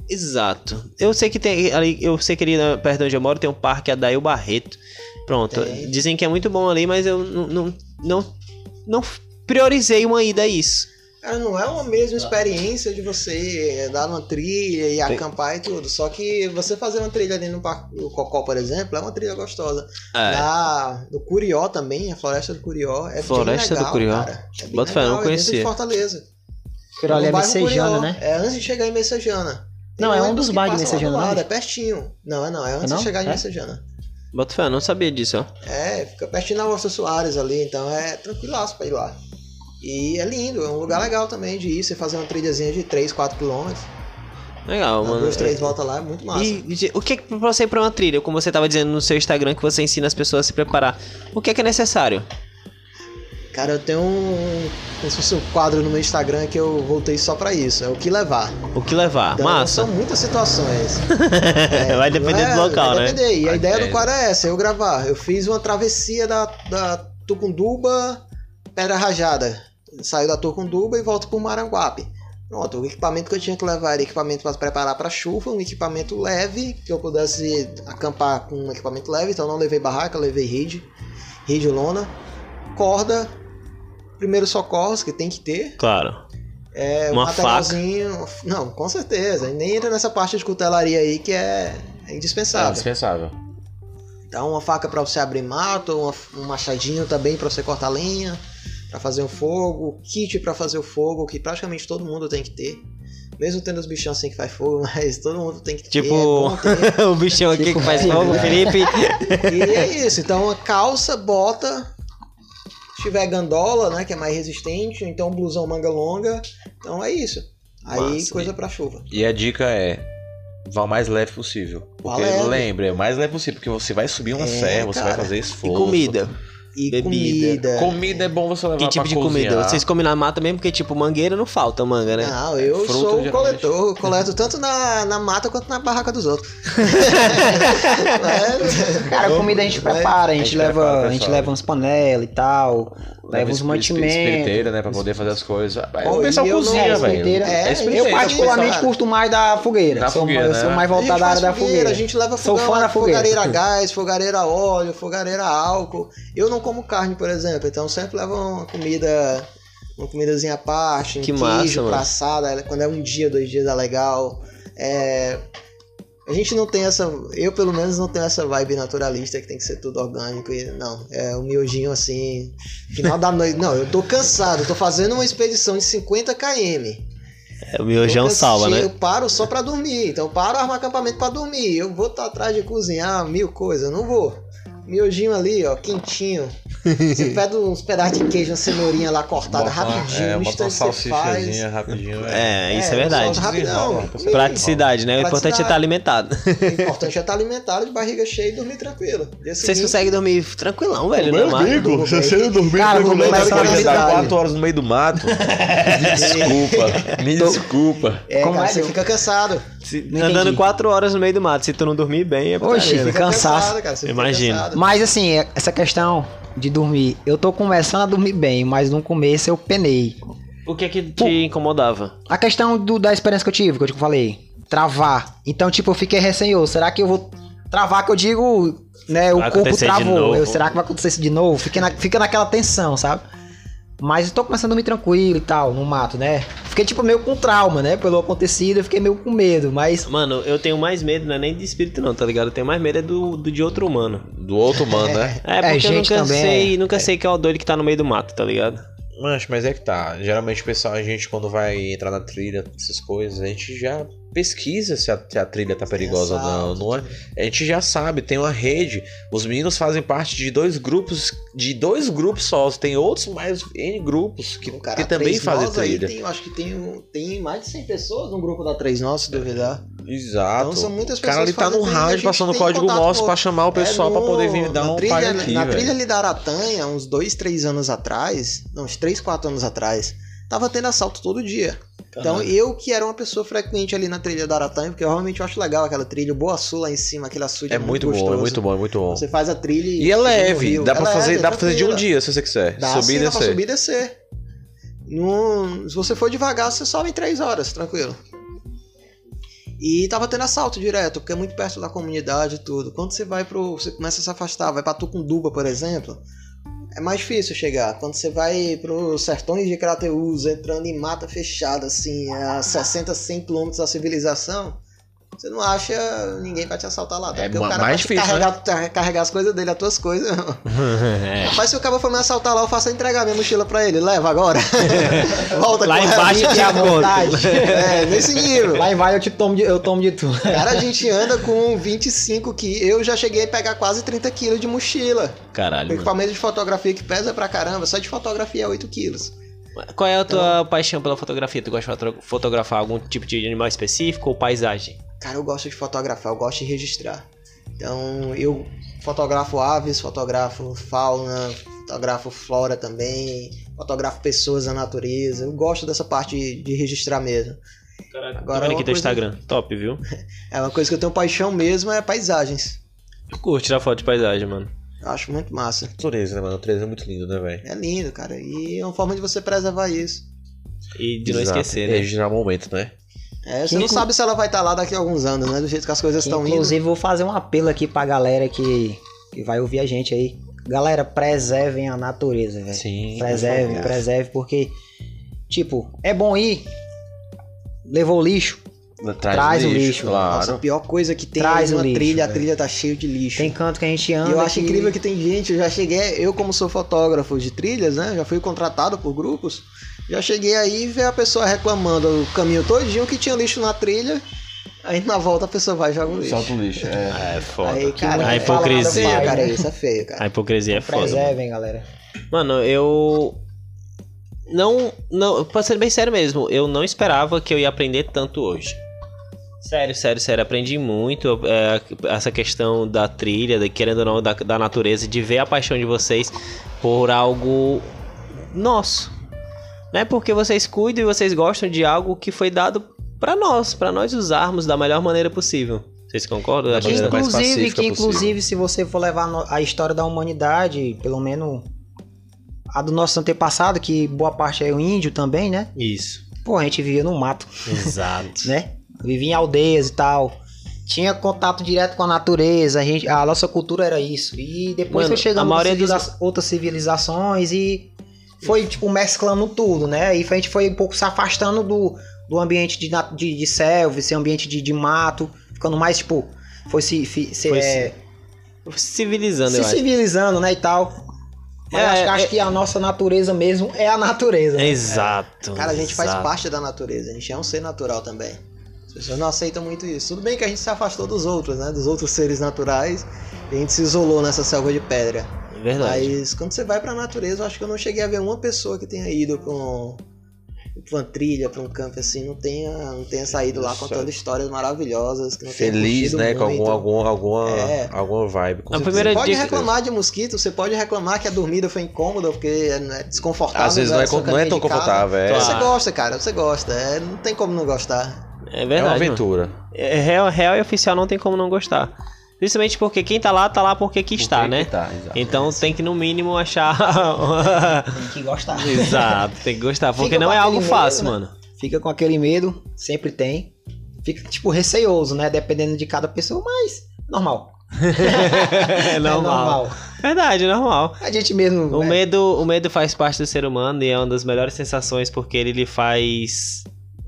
Exato. Eu sei que tem ali, eu sei que ali na- perto de onde eu moro tem um parque Adail Barreto. Pronto. Tem. Dizem que é muito bom ali, mas eu não não, não, não priorizei uma ida a isso. Cara, não é uma mesma experiência de você dar uma trilha e acampar e tudo. Só que você fazer uma trilha ali no Parque do Cocó, por exemplo, é uma trilha gostosa. É. Na, no Curió também, a Floresta do Curió, é Floresta bem do legal, Curió. cara. É bem Bota fé, eu não legal, é conhecia. de Fortaleza. Aquilo ali é Messejana, Curió. né? É antes de chegar em Messejana. Tem Não, é um dos bairros de Messejana, lado, não É pertinho. Não, é não, é antes não? de chegar em É? Messejana. Bota fé, eu não sabia disso, ó. É, fica pertinho da Roça Soares ali, então é tranquilaço pra ir lá. E é lindo, é um lugar legal também de ir, você fazer uma trilhazinha de 3, 4 quilômetros. Legal, Dá mano. duas, três voltas lá, é muito massa. E e o que é que pra você ir pra uma trilha, como você tava dizendo no seu Instagram que você ensina as pessoas a se preparar, o que é que é necessário? Cara, eu tenho um. Como se fosse um quadro no meu Instagram que eu voltei só pra isso. É o que levar. O que levar? Então, Massa. São muitas situações. vai depender É, do local, vai né? depender. E a ideia do quadro é essa, eu gravar. Eu fiz uma travessia da, da Tucunduba, Pedra Rajada. Saio da Tucunduba e volto pro Maranguape. Pronto, o equipamento que eu tinha que levar era equipamento para preparar para chuva, um equipamento leve, que eu pudesse acampar com um equipamento leve, então não levei barraca, levei rede, rede lona, corda, primeiro socorros que tem que ter, Claro. é, um Uma materialzinho. Não, com certeza. E nem entra nessa parte de cutelaria aí que é, é É indispensável. indispensável. Então, uma faca para você abrir mato, uma- um machadinho também para você cortar lenha, para fazer um fogo, kit para fazer o fogo, que praticamente todo mundo tem que ter. Mesmo tendo os bichão assim que faz fogo, mas todo mundo tem que ter. Tipo, é bom ter. o bichão aqui Tipo, que faz é, fogo, é. Felipe. E é isso. Então, uma calça, bota. Se tiver gandola, né, que é mais resistente, então blusão manga longa. Então é isso. Aí Massa. coisa pra chuva. E a dica é. Vá o mais leve possível. Porque leve. lembre, é o mais leve possível, porque você vai subir uma É, serra, você vai fazer E esforço. comida. E Bebida. comida. Comida é bom você levar Que tipo pra de cozinhar. comida? Vocês comem na mata mesmo, porque, tipo, mangueira não falta manga, né? Não, eu Fruta, sou o geralmente. coletor. Eu coleto tanto na, na mata quanto na barraca dos outros. É, Cara, a comida a gente prepara, a gente, gente leva, prepara, a gente pessoal. leva uns panelas e tal, leva uns esp- mantimentos. Espiriteira, né? Pra poder fazer as coisas. É, Pô, o pessoal eu cozinha, É, velho. espiriteira. É, eu particularmente curto mais da fogueira. Da sou, fogueira, eu sou né? mais A gente voltado à área da fogueira. A gente leva Sou fogão, fã da fogueira. fogareira a gás, fogareira a óleo, fogareira a álcool. Eu não como carne, por exemplo, então sempre levo uma comida, uma comidazinha à parte, um Que queijo massa, assada, quando é um dia, dois dias é legal. É, A gente não tem essa, eu pelo menos não tenho essa vibe naturalista que tem que ser tudo orgânico e não, é um miojinho assim, final da noite. Não, eu tô cansado, tô fazendo uma expedição de 50 km. É, o miojão salva, né? Eu paro só pra dormir. Então eu paro armar acampamento pra dormir. Eu vou estar atrás de cozinhar mil coisas. Não vou. Miojinho ali, ó, quentinho. Você pede uns pedaços de queijo, uma cenourinha lá cortada Bota rapidinho. É, bota uma instante você faz. salsichazinha rapidinho, velho. É, isso é, verdade. solta rapidão. Praticidade, né? O importante é estar alimentado. O importante é estar alimentado, de barriga cheia e dormir tranquilo. Dia Vocês seguinte, conseguem dormir tranquilão, velho, Meu mata. amigo, se você não dormir Cara, tranquilo, você cidade. 4 horas no meio do mato. Me desculpa, me desculpa. É, Como cara, é, você fica cansado. Se- andando quatro horas no meio do mato, se tu não dormir bem, é Oxi, né? Fica cansaço. cansado, cansado. Mas assim, é- essa questão de dormir, eu tô começando a dormir bem, mas no começo eu penei. O que é que te incomodava? A questão do- da experiência que eu tive, que eu te falei, travar. Então, tipo, eu fiquei receioso. Será que eu vou travar que eu digo, né, o Vai corpo acontecer de travou. Eu, será que vai acontecer isso de novo? Fica, na, fica naquela tensão, sabe? Mas eu tô começando a dormir tranquilo e tal, no mato, né? Fiquei, tipo, meio com trauma, né? Pelo acontecido, eu fiquei meio com medo, mas... Mano, eu tenho mais medo, não é nem de espírito não, tá ligado? Eu tenho mais medo é do, do de outro humano. Do outro mano, né? É, porque eu gente nunca também sei, é- nunca sei que é o doido que tá no meio do mato, tá ligado? Mancho, mas é que tá. Geralmente o pessoal, a gente quando vai entrar na trilha, essas coisas, a gente já pesquisa se a, se a trilha tá perigosa ou não, não é? A gente já sabe, tem uma rede. Os meninos fazem parte de dois grupos, de dois grupos só. Tem outros mais N grupos que, cara, que também fazem Nós aí trilha. Tem, eu acho que tem, tem mais de 100 pessoas no grupo da Três Nós, se duvidar. Exato. Então são muitas o cara ali pessoas tá no rádio passando código com- pra chamar o pessoal É, pra no- poder vir dar um trilha, pai aqui, Na velho. trilha ali da Aratanha, uns dois, três anos atrás, não, uns três, quatro anos atrás, tava tendo assalto todo dia. Então eu que era uma pessoa frequente ali na trilha da Aratanha, porque eu realmente acho legal aquela trilha, o Boa Sul lá em cima, aquele açude É muito bom, é muito bom, é muito bom. Você faz a trilha E é chega no leve, dá É pra leve, fazer, é dá pra fazer de um dia, se você quiser. Dá subir sim, e dá pra descer. subir e descer. Num- se você for devagar, você sobe em três horas, tranquilo. E tava tendo assalto direto, porque é muito perto da comunidade e tudo. Quando você vai pro. Você começa a se afastar, vai pra Tucunduba, por exemplo, é mais difícil chegar. Quando você vai pros sertões de Crateús, entrando em mata fechada, assim, a 60, 100 quilômetros da civilização, você não acha ninguém pra te assaltar lá. Até É porque o cara mais difícil, carregar, carregar as coisas dele, as tuas coisas. é. Rapaz, se o cara for me assaltar lá, eu faço entregar minha mochila pra ele. Leva agora. Volta Lá com embaixo tinha à vontade. É, nesse nível. Lá em vai eu, te tomo de, eu tomo de tudo. Cara, a gente anda com 25 quilos. Eu já cheguei a pegar quase 30 quilos de mochila. Caralho, O mano. equipamento de fotografia que pesa pra caramba, só de fotografia é 8 quilos. Qual é a tua paixão pela fotografia? Tu gosta de foto- fotografar algum tipo de animal específico ou paisagem? Cara, eu gosto de fotografar, eu gosto de registrar. Então, eu fotografo aves, fotografo fauna, fotografo flora também, fotografo pessoas da natureza. Eu gosto dessa parte de, de registrar mesmo. Caraca, Agora, aqui teu coisa- Instagram. Top, viu? É uma coisa que eu tenho paixão mesmo, é paisagens. Eu curto tirar foto de paisagem, mano. Eu acho muito massa. Natureza, né, mano? Natureza é muito lindo, né, velho? É lindo, cara. E é uma forma de você preservar isso. E de não Exato. esquecer, É, né? registrar o momento, né? É, você não inclu- sabe se ela vai estar lá daqui a alguns anos, né? Do jeito que as coisas Que, estão indo. inclusive, vou fazer um apelo aqui pra galera que, que vai ouvir a gente aí. Galera, preservem a natureza, velho. Sim. Preserve, por favor. preserve, porque, tipo, é bom ir, levou o lixo, Traz, Traz o lixo. Nossa, Claro. a pior coisa que tem Traz é uma lixo, trilha, a trilha tá cheia de lixo. tem canto que a gente anda E eu acho que- incrível que tem gente, eu já cheguei, eu como sou fotógrafo de trilhas, né? Já fui contratado por grupos. Já cheguei aí e ver a pessoa reclamando o caminho todinho que tinha lixo na trilha. Aí na volta a pessoa vai e joga o lixo. Solta o lixo, é. É foda. Aí, cara, A é hipocrisia. cara, né? isso é feio, cara. A hipocrisia é foda. mano. Preservem, galera. Mano, eu. Não, não, pra ser bem sério mesmo, eu não esperava que eu ia aprender tanto hoje. Sério, sério, sério, aprendi muito é, essa questão da trilha, de, querendo ou não, da, da natureza, de ver a paixão de vocês por algo nosso. Né? Porque vocês cuidam e vocês gostam de algo que foi dado pra nós, pra nós usarmos da melhor maneira possível. Vocês concordam? Da Acho maneira que- mais inclusive, pacífica que possível. inclusive, se você for levar a história da humanidade, pelo menos a do nosso antepassado, que boa parte é o índio também, né? Isso. Pô, a gente vivia no mato, Exato. né? Vivia em aldeias e tal. Tinha contato direto com a natureza, a, gente, a nossa cultura era isso. E depois Mano, foi chegando a maioria dos- civiliza- outras civilizações e foi, tipo, mesclando tudo, né? E a gente foi um pouco se afastando do, do ambiente de, de, de selva, esse ambiente de, de mato, ficando mais, tipo, foi se, fi- se, Foi é, Civilizando, se eu acho. civilizando, né, e tal. Mas É, eu acho, que- acho é- que a nossa natureza mesmo é a natureza. né? Exato. Cara, a gente faz exato. parte da natureza, a gente é um ser natural também. As pessoas não aceitam muito isso. Tudo bem que a gente se afastou dos outros, né? Dos outros seres naturais. E a gente se isolou nessa selva de pedra. É Verdade. Mas quando você vai pra natureza, eu acho que eu não cheguei a ver uma pessoa que tenha ido pra uma trilha, pra um campo assim, não tenha, não tenha saído lá contando histórias maravilhosas. Que não Feliz, né? Com muito. algum, algum, alguma, É. alguma vibe. com A primeira Você pode dica- reclamar de mosquito, você pode reclamar que a dormida foi incômoda, porque é desconfortável. Às vezes não é, né, seu con- não é tão confortável, é. Você gosta, cara, você gosta. É, não tem como não gostar. É É verdade. uma mano. aventura. É real, real e oficial não tem como não gostar. Principalmente porque quem tá lá, tá lá porque quis estar, Porque né? que tá. Então tem que no mínimo achar. Tem que gostar. Exato, tem que gostar. Porque Fica não é algo aquele fácil, medo, né? mano. Fica com aquele medo, sempre tem. Fica, tipo, receoso, né? Dependendo de cada pessoa, mas normal. É normal. Verdade, normal. A gente mesmo. O é, medo, o medo faz parte do ser humano e é uma das melhores sensações porque ele lhe faz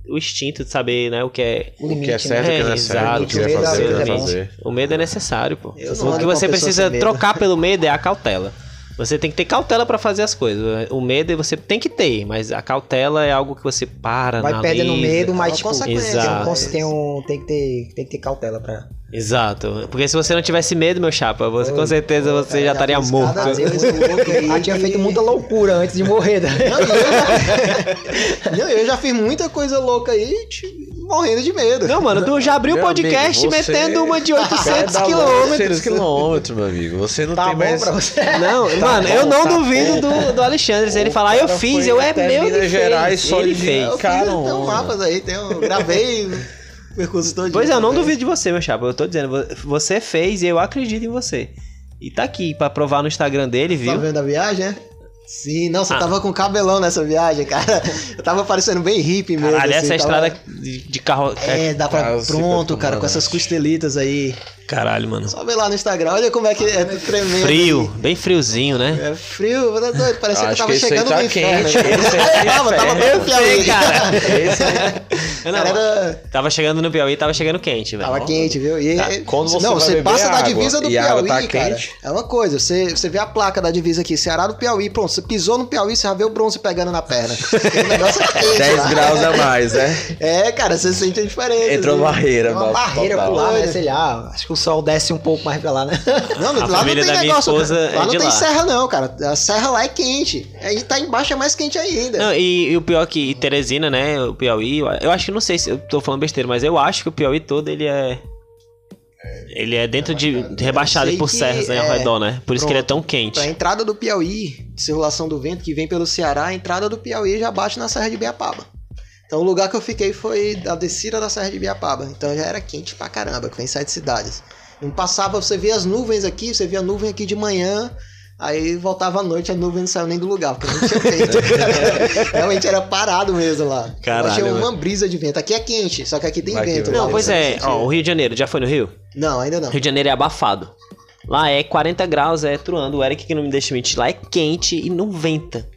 o instinto de saber, né, o que é. o O que é limite, certo, o né? que não é É, certo, o que vai O medo fazer, o que é vai fazer. O medo é necessário, pô. O que você precisa medo. trocar pelo medo é a cautela. Você tem que ter cautela pra fazer as coisas. O medo você tem que ter, mas a cautela é algo que você para, Vai perdendo analisa. medo, É mas uma tipo, tem, um, Exato. tem, um, tem, que ter, tem que ter cautela pra. Exato. Porque se você não tivesse medo, meu chapa, você com certeza você cara, já estaria morto. cada Eu, Deus, aí eu tinha feito muita loucura antes de morrer. Né? Não, eu já... não, eu já fiz muita coisa louca aí, tipo, morrendo de medo. Não, mano, tu já abriu o podcast amigo, metendo uma de 800 800 quilômetros. quilômetros, meu amigo. Você não Tá tem bom mais... pra você? Não, mano, eu bom, não tá duvido do, do Alexandre. Se ele falar, eu fiz, eu é meu. Minas Ele Gerais fez. só Ele fez. Eu Cara, tem um mapas aí, tem um, gravei percurso todo. Pois é, eu não duvido de você, meu chapa. Eu tô dizendo, vo- você fez e eu acredito em você. E tá aqui pra provar no Instagram dele, Tá viu? vendo a viagem, né? Sim, não, você Ah. tava com cabelão nessa viagem, cara. Eu tava parecendo bem hippie mesmo. Caralho, assim, essa é a tava- estrada de, carro. É, dá pra. Super Pronto, cara, com essas costelitas aí. Caralho, mano. Só vê lá no Instagram, olha como é que é tremendo. Frio, bem friozinho, né? É frio, tá doido, parecia que eu Acho tava que aí chegando tá no inferno. quente, esse é tava, tava bem Eu Piauí, cara. Esse é- não, era- Tava chegando no Piauí, tava chegando quente, velho. Tava quente, viu? E, Tá. Quando você não, você passa da água divisa do e Piauí, tá cara. quente. É uma coisa, você, você vê a placa da divisa aqui, Ceará do Piauí, pronto, você pisou no Piauí, você já vê o bronze pegando na perna. Aquele negócio é quente 10 lá. graus a mais, né? É, cara, você sente a diferença. Entrou barreira, uma mano, barreira por lá, né? Sei lá, acho que o sol desce um pouco mais pra lá, né? Não, A lá não família tem da minha negócio. esposa lá é não de tem lá. serra, não, cara. A serra lá é quente. Aí tá embaixo é mais quente ainda. Não, e, e o pior é que Teresina, né? O Piauí, eu- acho que não sei se eu tô falando besteira, mas eu acho que o Piauí todo ele é. Ele é dentro de. rebaixado por serras né, ao é- redor, né? Por isso que ele é tão quente. Pra entrada do Piauí, circulação do vento que vem pelo Ceará, a entrada do Piauí já bate na Serra de Biapaba. Então o lugar que eu fiquei foi a descida da Serra de Biapaba. Então já era quente pra caramba, que vem sete cidades. Não passava, você via as nuvens aqui, você via a nuvem aqui de manhã, aí voltava à noite, a nuvem não saiu nem do lugar, porque não tinha vento. Realmente era parado mesmo lá. Caralho, eu achei uma mano. brisa de vento. Aqui é quente, só que aqui tem vento. vai lá Não, pois é. Ó, o Rio de Janeiro, já foi no Rio? Não, ainda não. Rio de Janeiro é abafado. Lá é 40 graus, é truando. O Eric que não me deixa mentir. Lá é quente e não venta.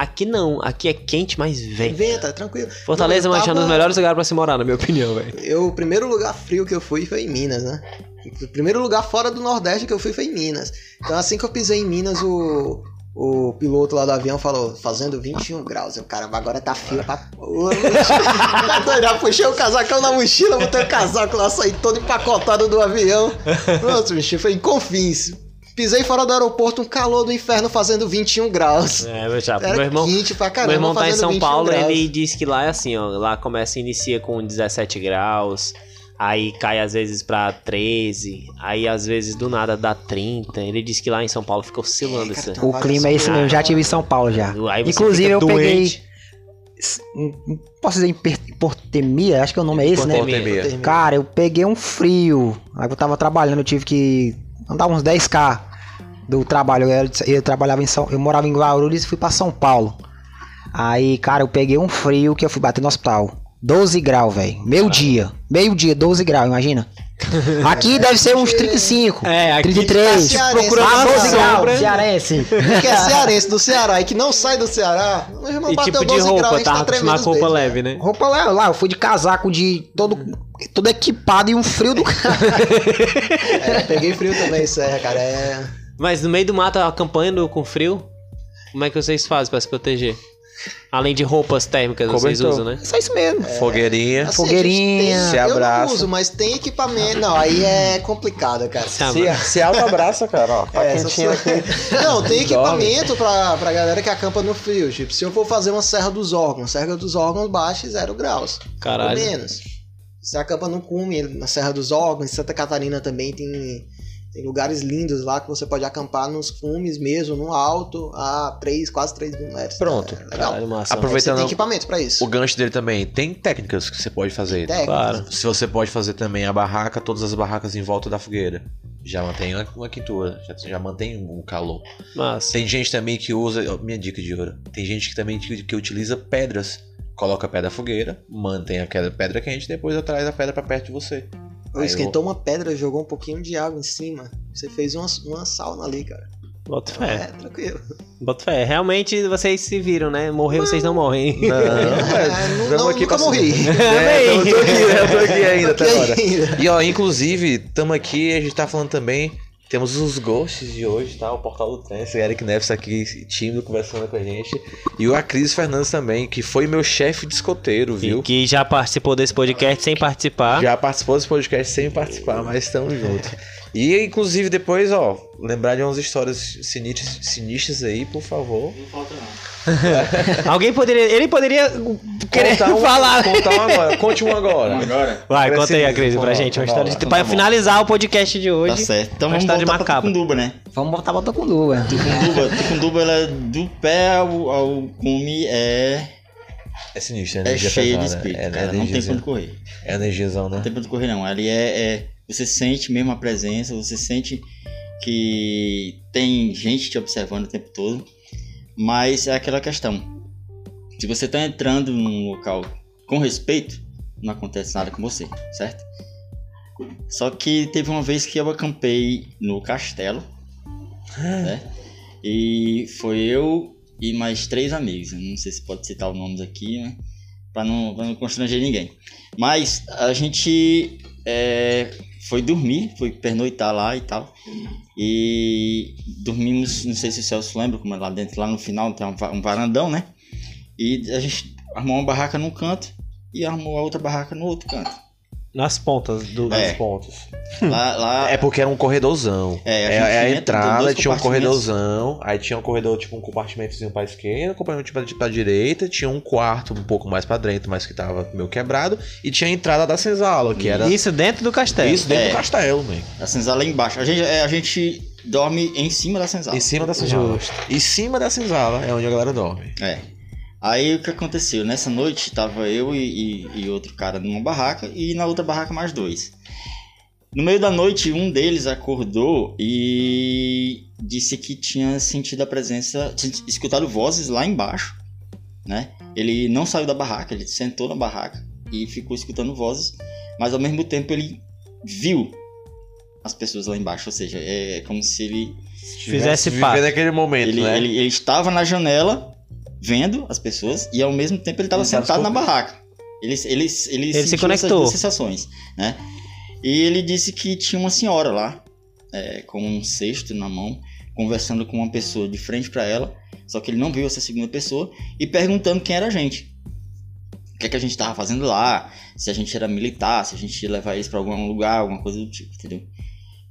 Aqui não. Aqui é quente, mas venta. Venta, tranquilo. Fortaleza, mas é um dos tava- melhores lugares pra se morar, na minha opinião, velho. Eu, o primeiro lugar frio que eu fui foi em Minas, né? O primeiro lugar fora do Nordeste que eu fui foi em Minas. Então, assim que eu pisei em Minas, o, o piloto lá do avião falou: fazendo 21 graus. Eu, caramba, agora tá frio pra. Tá doido, Já puxei o casacão na mochila, botei o casaco lá, saí todo empacotado do avião. Pronto, bicho, foi em Confins. Pisei fora do aeroporto, um calor do inferno fazendo 21 graus. É, meu chapa. Era Meu irmão, quente pra caramba. meu irmão tá em São 21 Paulo, graus. ele diz que lá é assim, ó. Lá começa, inicia com 17 graus. Aí cai às vezes pra 13, aí às vezes do nada dá 30. Ele diz que lá em São Paulo fica oscilando É, cara, isso. O clima é esse mesmo, já tive em São Paulo já. Aí você Inclusive eu peguei. doente. um- um- Posso dizer hipotermia? Acho que o nome é esse, né? Cara, eu peguei um frio. Aí eu tava trabalhando, eu tive que andar uns 10k do trabalho. Eu, era- eu trabalhava em São, eu morava em Guarulhos e fui pra São Paulo. Aí, cara, eu peguei um frio que eu fui bater no hospital. 12 graus, velho. Meio dia. Meio dia, 12 graus, imagina. Aqui deve ser uns 35. É, aqui 33. tá procurando Ah, uma 12 graus, cearense. que é cearense do Ceará e que não sai do Ceará, meu irmão E bateu tipo de 12 graus, a roupa, gente tá tava tremendo roupa leve, né? Roupa lá, lá, eu fui de casaco de todo, todo equipado e um frio do cara. É, peguei frio também, Serra, cara. É... Mas no meio do mato, acampando com frio, como é que vocês fazem pra se proteger? Além de roupas térmicas que vocês usam, né? Só isso mesmo. Fogueirinha. Assim, Fogueirinha, gente se tem, Eu abraça. não uso, mas tem equipamento. Não, aí é complicado, cara. Se Se, se auto-abraça, cara, ó. Tá É, quentinho aqui. Não, tem equipamento pra, pra galera que acampa no frio. Tipo, se eu for fazer uma Serra dos Órgãos, Serra dos Órgãos baixa zero graus. Caralho. Ou menos. Você acampa no cume, na Serra dos Órgãos, em Santa Catarina também tem, tem lugares lindos lá que você pode acampar nos cumes mesmo, no alto, a 3, quase 3 mil metros. Pronto. É legal. Massa. Aí você Aproveitando tem equipamento pra isso. o gancho dele também, tem técnicas que você pode fazer. Técnicas. Claro. Se você pode fazer também a barraca, todas as barracas em volta da fogueira. Já mantém uma, quintura, já, já mantém o calor. Massa. Tem gente também que usa, ó, minha dica de ouro, tem gente que também que, que utiliza pedras. Coloca a pedra na fogueira, mantém aquela pedra quente, depois traz a pedra pra perto de você. Eu Aí esquentou uma pedra, jogou um pouquinho de água em cima. Você fez uma, uma sauna ali, cara. Bota É, fé. tranquilo. Bota fé. Realmente vocês se viram, né? Morrer, vocês não morrem. Não, É, não- tamo não, aqui nunca pra- morri. É, eu tô aqui, eu tô aqui ainda até agora. E ó, inclusive, tamo aqui, a gente tá falando também. Temos os ghosts de hoje, tá? O Portal do Trance, Eric Neves aqui tímido conversando com a gente. E o Acris Fernandes também, que foi meu chefe de escoteiro, E viu? que já participou desse podcast sem participar. Já participou desse podcast sem participar, mas estamos juntos. E inclusive depois, ó, lembrar de umas histórias sinistras, sinistras aí, por favor. Alguém poderia. Ele poderia querer Contar um- falar. Contar um agora. Conte um agora. Agora? Vai, conta aí, que- Cris, pra gente. Uma história de. Pra finalizar o podcast de hoje. Tá certo. Então Uma vamos história de voltar pra. Tucunduba, né? Vamos botar bota com luva. Tucunduba, Tucunduba ela é do pé ao, ao cume é, É sinistro, é é energia cheia de espírito, é, cara. é não tem quando correr. É energizão, né? Não tem pra onde correr, não. Ali é, é- Você sente mesmo a presença, você sente que tem gente te observando o tempo todo. Mas é aquela questão. Se você tá entrando num local com respeito, não acontece nada com você, certo? Só que teve uma vez que eu acampei no castelo, né? E foi eu e mais três amigos. Não sei se pode citar os nomes aqui, né? Pra não, pra não constranger ninguém. Mas a gente é, foi dormir, foi pernoitar lá e tal. E dormimos, não sei se o Celso lembra, como é lá dentro, lá no final tem um va- varandão, né? E a gente armou uma barraca num canto e armou a outra barraca no outro canto. Nas pontas do. Nas É. pontas. Lá, lá É porque era um corredorzão. É, a É, gente é a entra, entrada, tinha um corredorzão, aí tinha um corredor, tipo um compartimentozinho pra esquerda, um compartimento pra, pra direita, tinha um quarto um pouco mais pra dentro, mas que tava meio quebrado, e tinha a entrada da senzala, que era Isso dentro do castelo. isso dentro É. do castelo, man. a senzala lá embaixo. A gente, é, a gente dorme em cima da senzala. Em cima da senzala. Justo. Em cima da senzala é onde a galera dorme. É. Aí o que aconteceu? Nessa noite tava eu e, e- e outro cara numa barraca e na outra barraca mais dois. No meio da noite, um deles acordou e disse que tinha sentido a presença, tinha escutado vozes lá embaixo, né? Ele não saiu da barraca, ele sentou na barraca e ficou escutando vozes, mas ao mesmo tempo ele viu as pessoas lá embaixo, ou seja, é como se ele Fizesse parte. naquele momento, ele, né? ele, ele estava na janela vendo as pessoas e ao mesmo tempo ele estava Ele tava sentado na barraca. Ele, ele, ele, se sentiu essas conectou. duas sensações, né? E ele disse que tinha uma senhora lá, é, com um cesto na mão, conversando com uma pessoa de frente para ela, só que ele não viu essa segunda pessoa, e perguntando quem era a gente. O que, é que a gente estava fazendo lá, se a gente era militar, se a gente ia levar eles para algum lugar, alguma coisa do tipo, entendeu?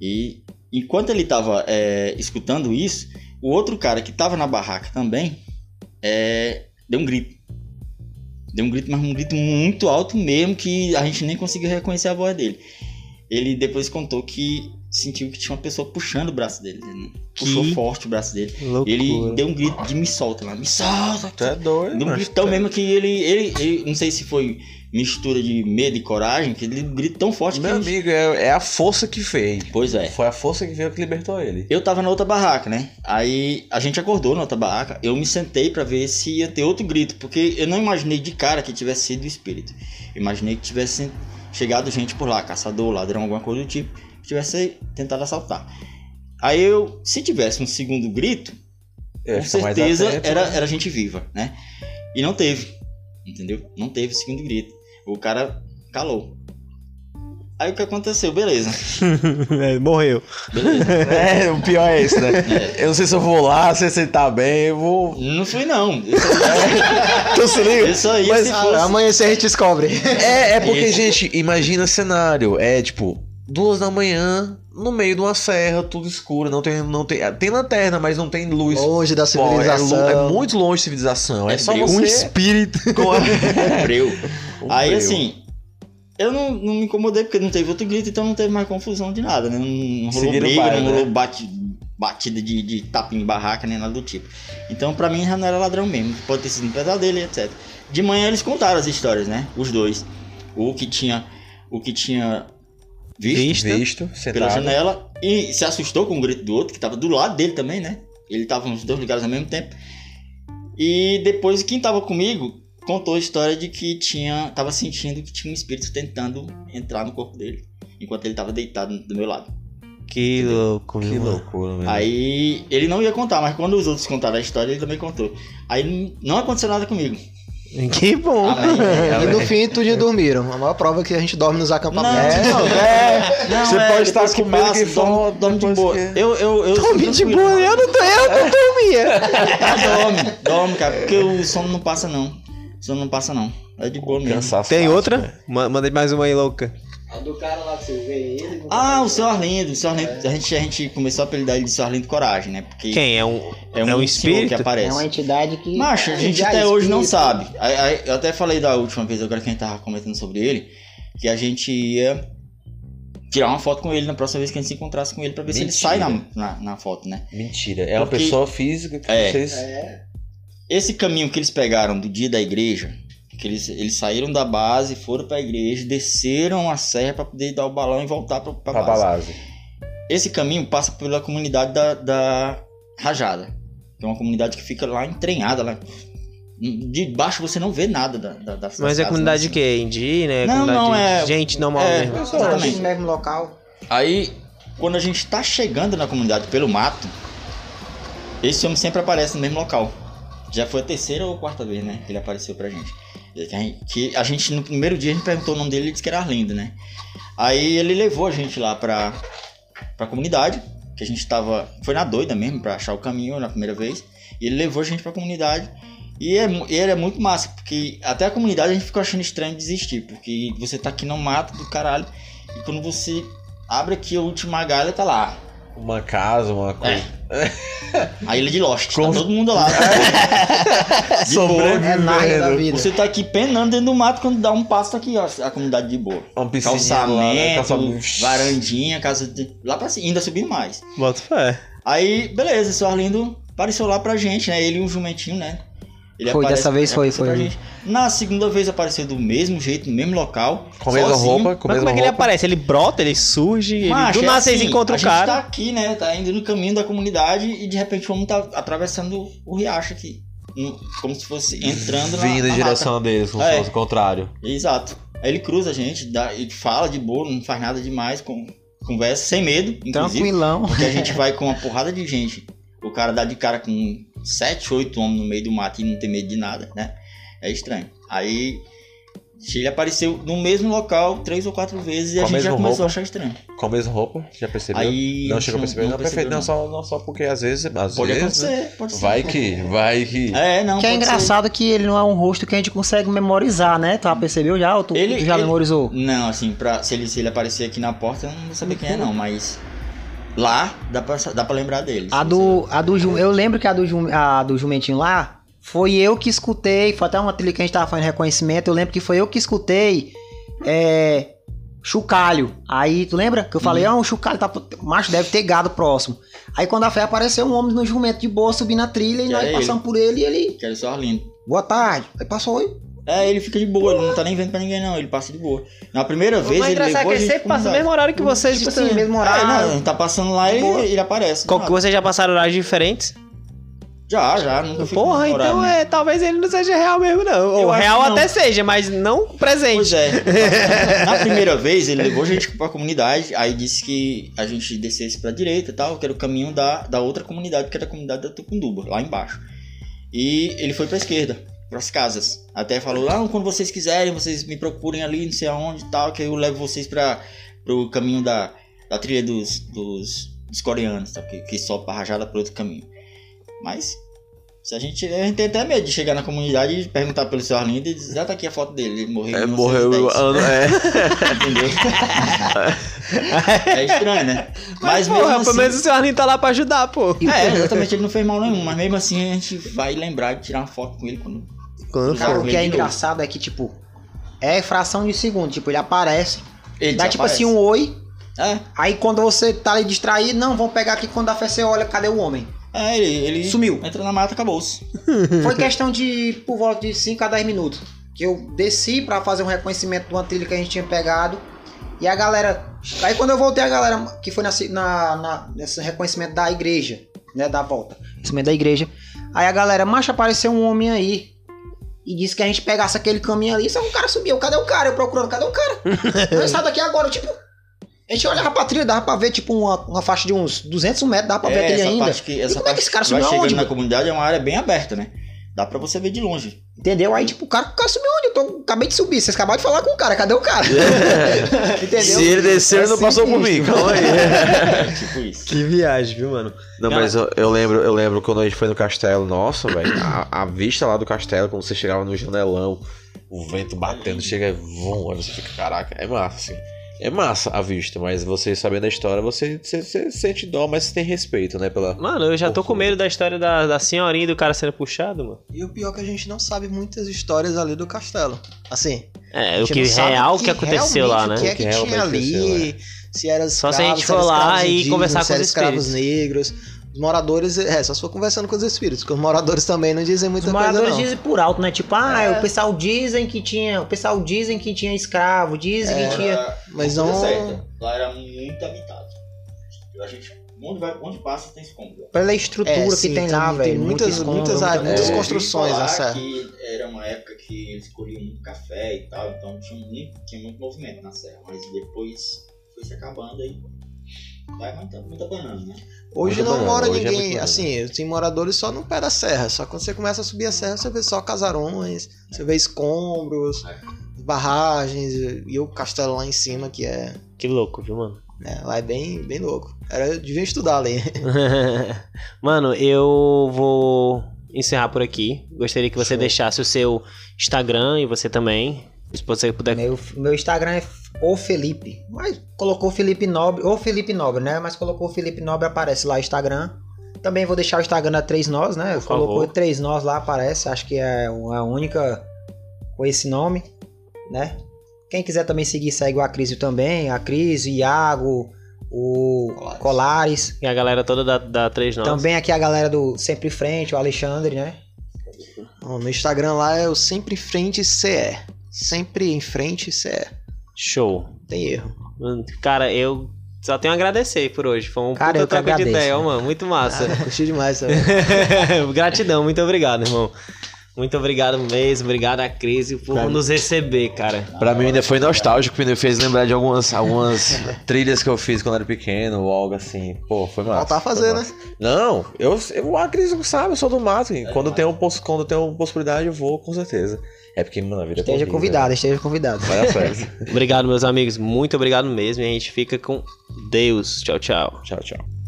E enquanto ele estava escutando isso, o outro cara que estava na barraca também é, deu um grito. Deu um grito, mas um grito muito alto mesmo, que a gente nem conseguiu reconhecer a voz dele. Ele depois contou que sentiu que tinha uma pessoa puxando o braço dele. né? Puxou Que forte o braço dele. Loucura. Ele deu um grito de me solta lá, me solta. Tu é doido, Deu um gritão mesmo que ele, ele, ele- Não sei se foi mistura de medo e coragem, que ele grita tão forte Meu que. ele- amigo, é, é a força que fez. Pois é. Foi a força que veio que libertou ele. Eu tava na outra barraca, né? Aí a gente acordou na outra barraca. Eu me sentei pra ver se ia ter outro grito, porque eu não imaginei de cara que tivesse sido o espírito. Eu imaginei que tivesse chegado gente por lá, caçador, ladrão, alguma coisa do tipo, tivesse tentado assaltar. Aí eu, se tivesse um segundo grito, Eu com certeza atento, era, né? era gente viva, né? E não teve, entendeu? Não teve o segundo grito. O cara calou. Aí o que aconteceu? Beleza, É, morreu. beleza. É, o pior é esse, né? Eu não sei se eu vou lá, se ele tá bem, eu vou. Não fui não. Eu só, Tu se liga? eu só ia Mas, se fosse... amanhã a gente descobre. É, é porque, Esse- gente, imagina cenário. É tipo, duas da manhã, no meio de uma serra, tudo escuro, não tem. Não tem, tem lanterna, mas não tem luz. Longe da Pô, é, civilização. é muito longe de civilização. É, É só você. Um espírito. com a- Breu. Um Aí breu. assim, eu não, não me incomodei porque não teve outro grito, então não teve mais confusão de nada, né? Não, não rolou briga, baile, não né? rolou bate, batida de, de tapinha em barraca, nem nada do tipo. Então pra mim já não era ladrão mesmo, pode ter sido um pesadelo e etc. De manhã eles contaram as histórias, né? Os dois. O que tinha, o que tinha visto Vista. Visto, pela janela e se assustou com o grito do outro, que tava do lado dele também, né? Ele tava os dois ligados ao mesmo tempo. E depois quem tava comigo contou a história de que tinha tava sentindo que tinha um espírito tentando entrar no corpo dele, enquanto ele tava deitado do meu lado. Que louco, Que mano. loucura. Aí ele não ia contar, mas quando os outros contaram a história, ele também contou. Aí não aconteceu nada comigo. Que bom. Amém. E no fim, tudo dormiram. A maior prova é que a gente dorme nos acampamentos. Não, É, Não, Você é, pode estar com medo que dorme, for, dorme de boa. que- Eu, eu, eu Dorme de boa, eu não tô, eu não dormia. Ah, dorme, dorme, cara, porque o sono não passa não. O sono não passa não. É de boa mesmo. Cansaço Tem fácil, outra? né? Ma- Mandei mais uma aí, louca. Do cara lá que você vê ele. Ah, o seu Arlindo, o seu Arlindo, a gente, a gente começou a apelidar ele de seu Arlindo Coragem, né? Porque Quem? É um, é um, é um espírito? que aparece. É uma entidade que. Macho, a gente Já até hoje não espírito. sabe. Eu até falei da última vez, agora que a gente tava comentando sobre ele, que a gente ia tirar uma foto com ele na próxima vez que a gente se encontrasse com ele pra ver se ele Mentira. sai na, na, na foto, né? Mentira. É uma Porque- pessoa física que É. vocês. Esse caminho que eles pegaram do dia da igreja, que eles, eles saíram da base, foram pra igreja, desceram a serra pra poder dar o balão e voltar pra, pra Pra base. base. Esse caminho passa pela comunidade da, da Rajada, que é uma comunidade que fica lá entranhada lá. De baixo você não vê nada da, da, das Mas é comunidade né? de quê? Indígena? É Não, não, é- gente normal é- mesmo. Exatamente. No mesmo local. Aí, quando a gente tá chegando na comunidade pelo mato, esse homem sempre aparece no mesmo local. Já foi a terceira ou quarta vez, né? Que ele apareceu pra gente. Que a gente- no primeiro dia, a gente perguntou o nome dele e disse que era Arlindo, né? Aí ele levou a gente lá pra, pra comunidade, que a gente tava. Foi na doida mesmo pra achar o caminho na primeira vez. E ele levou a gente pra comunidade E, é, ele é muito massa, porque até a comunidade a gente ficou achando estranho desistir, porque você tá aqui no mato do caralho, e quando você abre aqui a última galha, tá lá. Uma casa, uma coisa. A ilha de Lost, Como- tá todo mundo lá. De boa. É da vida. Você tá aqui penando dentro do mato, quando dá um passo, tá aqui, ó, a comunidade de boa. Uma piscininha lá, né? Calçamento, Calçamento. varandinha, casa de... lá pra cima, ainda subindo mais. Bota fé. Aí, beleza, esse Arlindo apareceu lá pra gente, né? Ele e um jumentinho, né? Ele Foi, dessa vez foi, foi. gente. Na segunda vez apareceu do mesmo jeito, no mesmo local. Com a mesma roupa, com a Mas mesma como é que ele aparece? Ele brota, ele surge, ele... Macho, do é nada vocês assim, encontram a o cara. gente tá aqui, né? Tá indo no caminho da comunidade e de repente vamos tá atravessando o riacho aqui. Como se fosse entrando na, Vindo na em direção deles, como se É. fosse o contrário. mata. Exato. Aí ele cruza a gente, dá, ele fala de boa, não faz nada demais, com, conversa sem medo, inclusive. Tranquilão. Porque a gente vai com uma porrada de gente. O cara dá de cara com 7, 8 homens no meio do mato e não tem medo de nada, né? É estranho. Aí ele apareceu no mesmo local três ou quatro vezes e Com a gente já começou roupa? a achar estranho. Com a mesma roupa, já percebeu? Aí não chegou a perceber? Não, perfeito. percebeu, Não, só, não só porque às vezes. Às Pode vezes né? acontecer, pode ser. vai que, vai que. É, não. Que é pode ser. engraçado que ele não é um rosto que a gente consegue memorizar, né? Tu já percebeu já? Ou tu, Ele- tu já ele- memorizou? Não, assim, pra, se, ele, se ele aparecer aqui na porta, eu não vou saber quem é, não, mas. Lá dá pra, dá pra lembrar dele. A do, a do Ju- eu lembro que a do, Ju- a do Jumentinho lá foi eu que escutei, foi até uma trilha que a gente tava fazendo reconhecimento, eu lembro que foi eu que escutei é, chocalho. Aí, tu lembra? Que eu falei, ah, um chocalho tá, macho, deve ter gado próximo. Aí quando a fé apareceu um homem no jumento de boa, subindo a trilha, e nós é passamos por ele e ele, Que era só Arlindo. boa tarde. Aí passou, oi. É, ele fica de boa, ele não tá nem vendo pra ninguém, não. Ele passa de boa. Na primeira vez, Mas ele engraçado levou que a ele sempre passa no mesmo horário que vocês. Tipo assim, estão. mesmo É, horário. não, a gente tá passando lá e Boa. ele aparece. Co- que vocês já passaram horários diferentes? Já, já, nunca fico Porra, então é, talvez ele não seja real mesmo, não. Ou real que não. até seja, mas não presente. Pois é. Na primeira vez, ele levou a gente pra comunidade, aí disse que a gente descesse pra direita e tal, que era o caminho da, da outra comunidade, que era a comunidade da Tucunduba, lá embaixo. E ele foi pra esquerda, pras casas. Até falou, ah, quando vocês quiserem, vocês me procurem ali, não sei aonde e tal, que eu levo vocês pra, pro caminho da, da trilha dos, dos, dos coreanos, tá? que, que sobe pra rajada pro outro caminho. Mas... Se a gente, a gente tem até medo de chegar na comunidade e perguntar pelo seu Arlindo e dizer, ah, tá aqui a foto dele, ele morreu em É, morreu 1910." ano. É. Entendeu? é estranho, né? Mas, Mas, porra, mesmo pelo assim. menos o seu Arlindo tá lá pra ajudar, pô. É, exatamente, ele não fez mal nenhum, mas mesmo assim a gente vai lembrar de tirar uma foto com ele quando. Cara, o que é engraçado é que, tipo, é fração de segundo. Tipo, ele aparece, Ele dá tipo assim um oi, É, aí quando você tá ali distraído, não, vamos pegar aqui quando a fé você olha, cadê o homem? é ele, ele Sumiu. entra na mata, acabou-se. Foi questão de por volta de 5 a 10 minutos. Que eu desci pra fazer um reconhecimento de uma trilha que a gente tinha pegado. E a galera. Aí quando eu voltei, a galera. Que foi na, na, na- nesse reconhecimento da igreja, né? Da volta. Reconhecimento da igreja. Aí a galera, macho, apareceu um homem aí. E disse que a gente pegasse aquele caminho ali. Só que o cara subiu. Cadê o cara? Eu procurando, cadê o cara? Sai daqui agora, tipo. A gente olhava pra trilha, dava pra ver, tipo, uma, uma faixa de uns 200 metros, dava pra ver É, trilha essa ainda. que, E como é que esse cara subiu aonde, na comunidade é uma área bem aberta, né? Dá pra você ver de longe. Entendeu? Aí, tipo, o cara, o cara subiu onde? Eu tô, acabei de subir. Vocês acabaram de falar com o cara. Cadê o cara? Entendeu? Se ele desceu, É ele não passou por mim. Calma aí. É, tipo isso. Que viagem, viu, mano? Não, mas eu, eu lembro, eu lembro quando a gente foi no castelo, nossa, velho, a, a vista lá do castelo, quando você chegava no janelão, o vento batendo, chega, vum, aí você fica, caraca, é massa, assim. É massa a vista, mas você sabendo a história, você, você, você sente dó, mas você tem respeito, né, pela... Mano, eu já tô com medo da história da, da senhorinha e do cara sendo puxado, mano. E o pior é que a gente não sabe muitas histórias ali do castelo. Assim, É, o que sabe real que aconteceu lá, realmente né? O que é O que que, tinha ali, se era Só escravos, se a gente for lá escravos e conversar com os escravos negros. Os moradores, é, só se for conversando com os espíritos, porque os moradores também não dizem muita Os coisa moradores não. dizem por alto, né? Tipo, ah, É. o pessoal dizem que tinha. O pessoal dizem que tinha escravo, dizem É. que tinha. Mas não... certa, Lá era muito habitado. A gente, onde, vai, onde passa tem escombro. Pela estrutura É, que sim, tem tem- lá, tem velho. muitas- muito escombro, muitas muitas É, construções, ouvi né, que era uma época que eles colhiam muito café e tal, então tinha muito, tinha muito movimento na serra, mas depois foi se acabando aí. Vai muita, muita banana, né? Hoje Muito não mora hoje é ninguém, banana. assim, tem moradores só no pé da serra. Só quando você começa a subir a serra, você vê só casarões, você vê escombros, barragens e o castelo lá em cima, que é. Que louco, viu, mano? é, lá é bem, bem louco. Era, eu devia estudar ali. Mano, eu vou encerrar por aqui. Gostaria que você deixasse o seu Instagram e você também. Se você puder. Meu, meu Instagram é o Felipe. Mas colocou Felipe Nobre, ou Felipe Nobre, né? Mas colocou Felipe Nobre, aparece lá o Instagram. Também vou deixar o Instagram da Três Nós, né? Por colocou favor. Três Nós lá, aparece. Acho que é a única com esse nome, né? Quem quiser também seguir, segue o Acrisio também. A Cris, o Iago, o Colares. Colares. E a galera toda da, da 3 Nós. Também aqui a galera do Sempre em Frente, o Alexandre, né? Ó, meu Instagram lá é o Sempre em Frente CE. Sempre em frente CE. Show. Tem erro. Cara, eu só tenho a agradecer por hoje. Foi um Cara, puta eu que troca de ideia, né? mano. Muito massa. Ah, curti demais também. Gratidão, muito obrigado, irmão. Muito obrigado mesmo, obrigado a Cris por Pra nos receber, cara. Pra mim ainda foi nostálgico, porque me fez lembrar de algumas, algumas trilhas que eu fiz quando era pequeno, ou algo assim. Pô, foi massa. Faltar foi fazer, massa. Não, eu, eu acredito que sabe, eu sou do mato. e quando, tenho, poss- quando tenho possibilidade, eu vou, com certeza. É porque, mano, a vida é Esteja corrida, convidado, esteja convidado. Vai. Obrigado, meus amigos. Muito obrigado mesmo. E a gente fica com Deus. Tchau, tchau. tchau, tchau.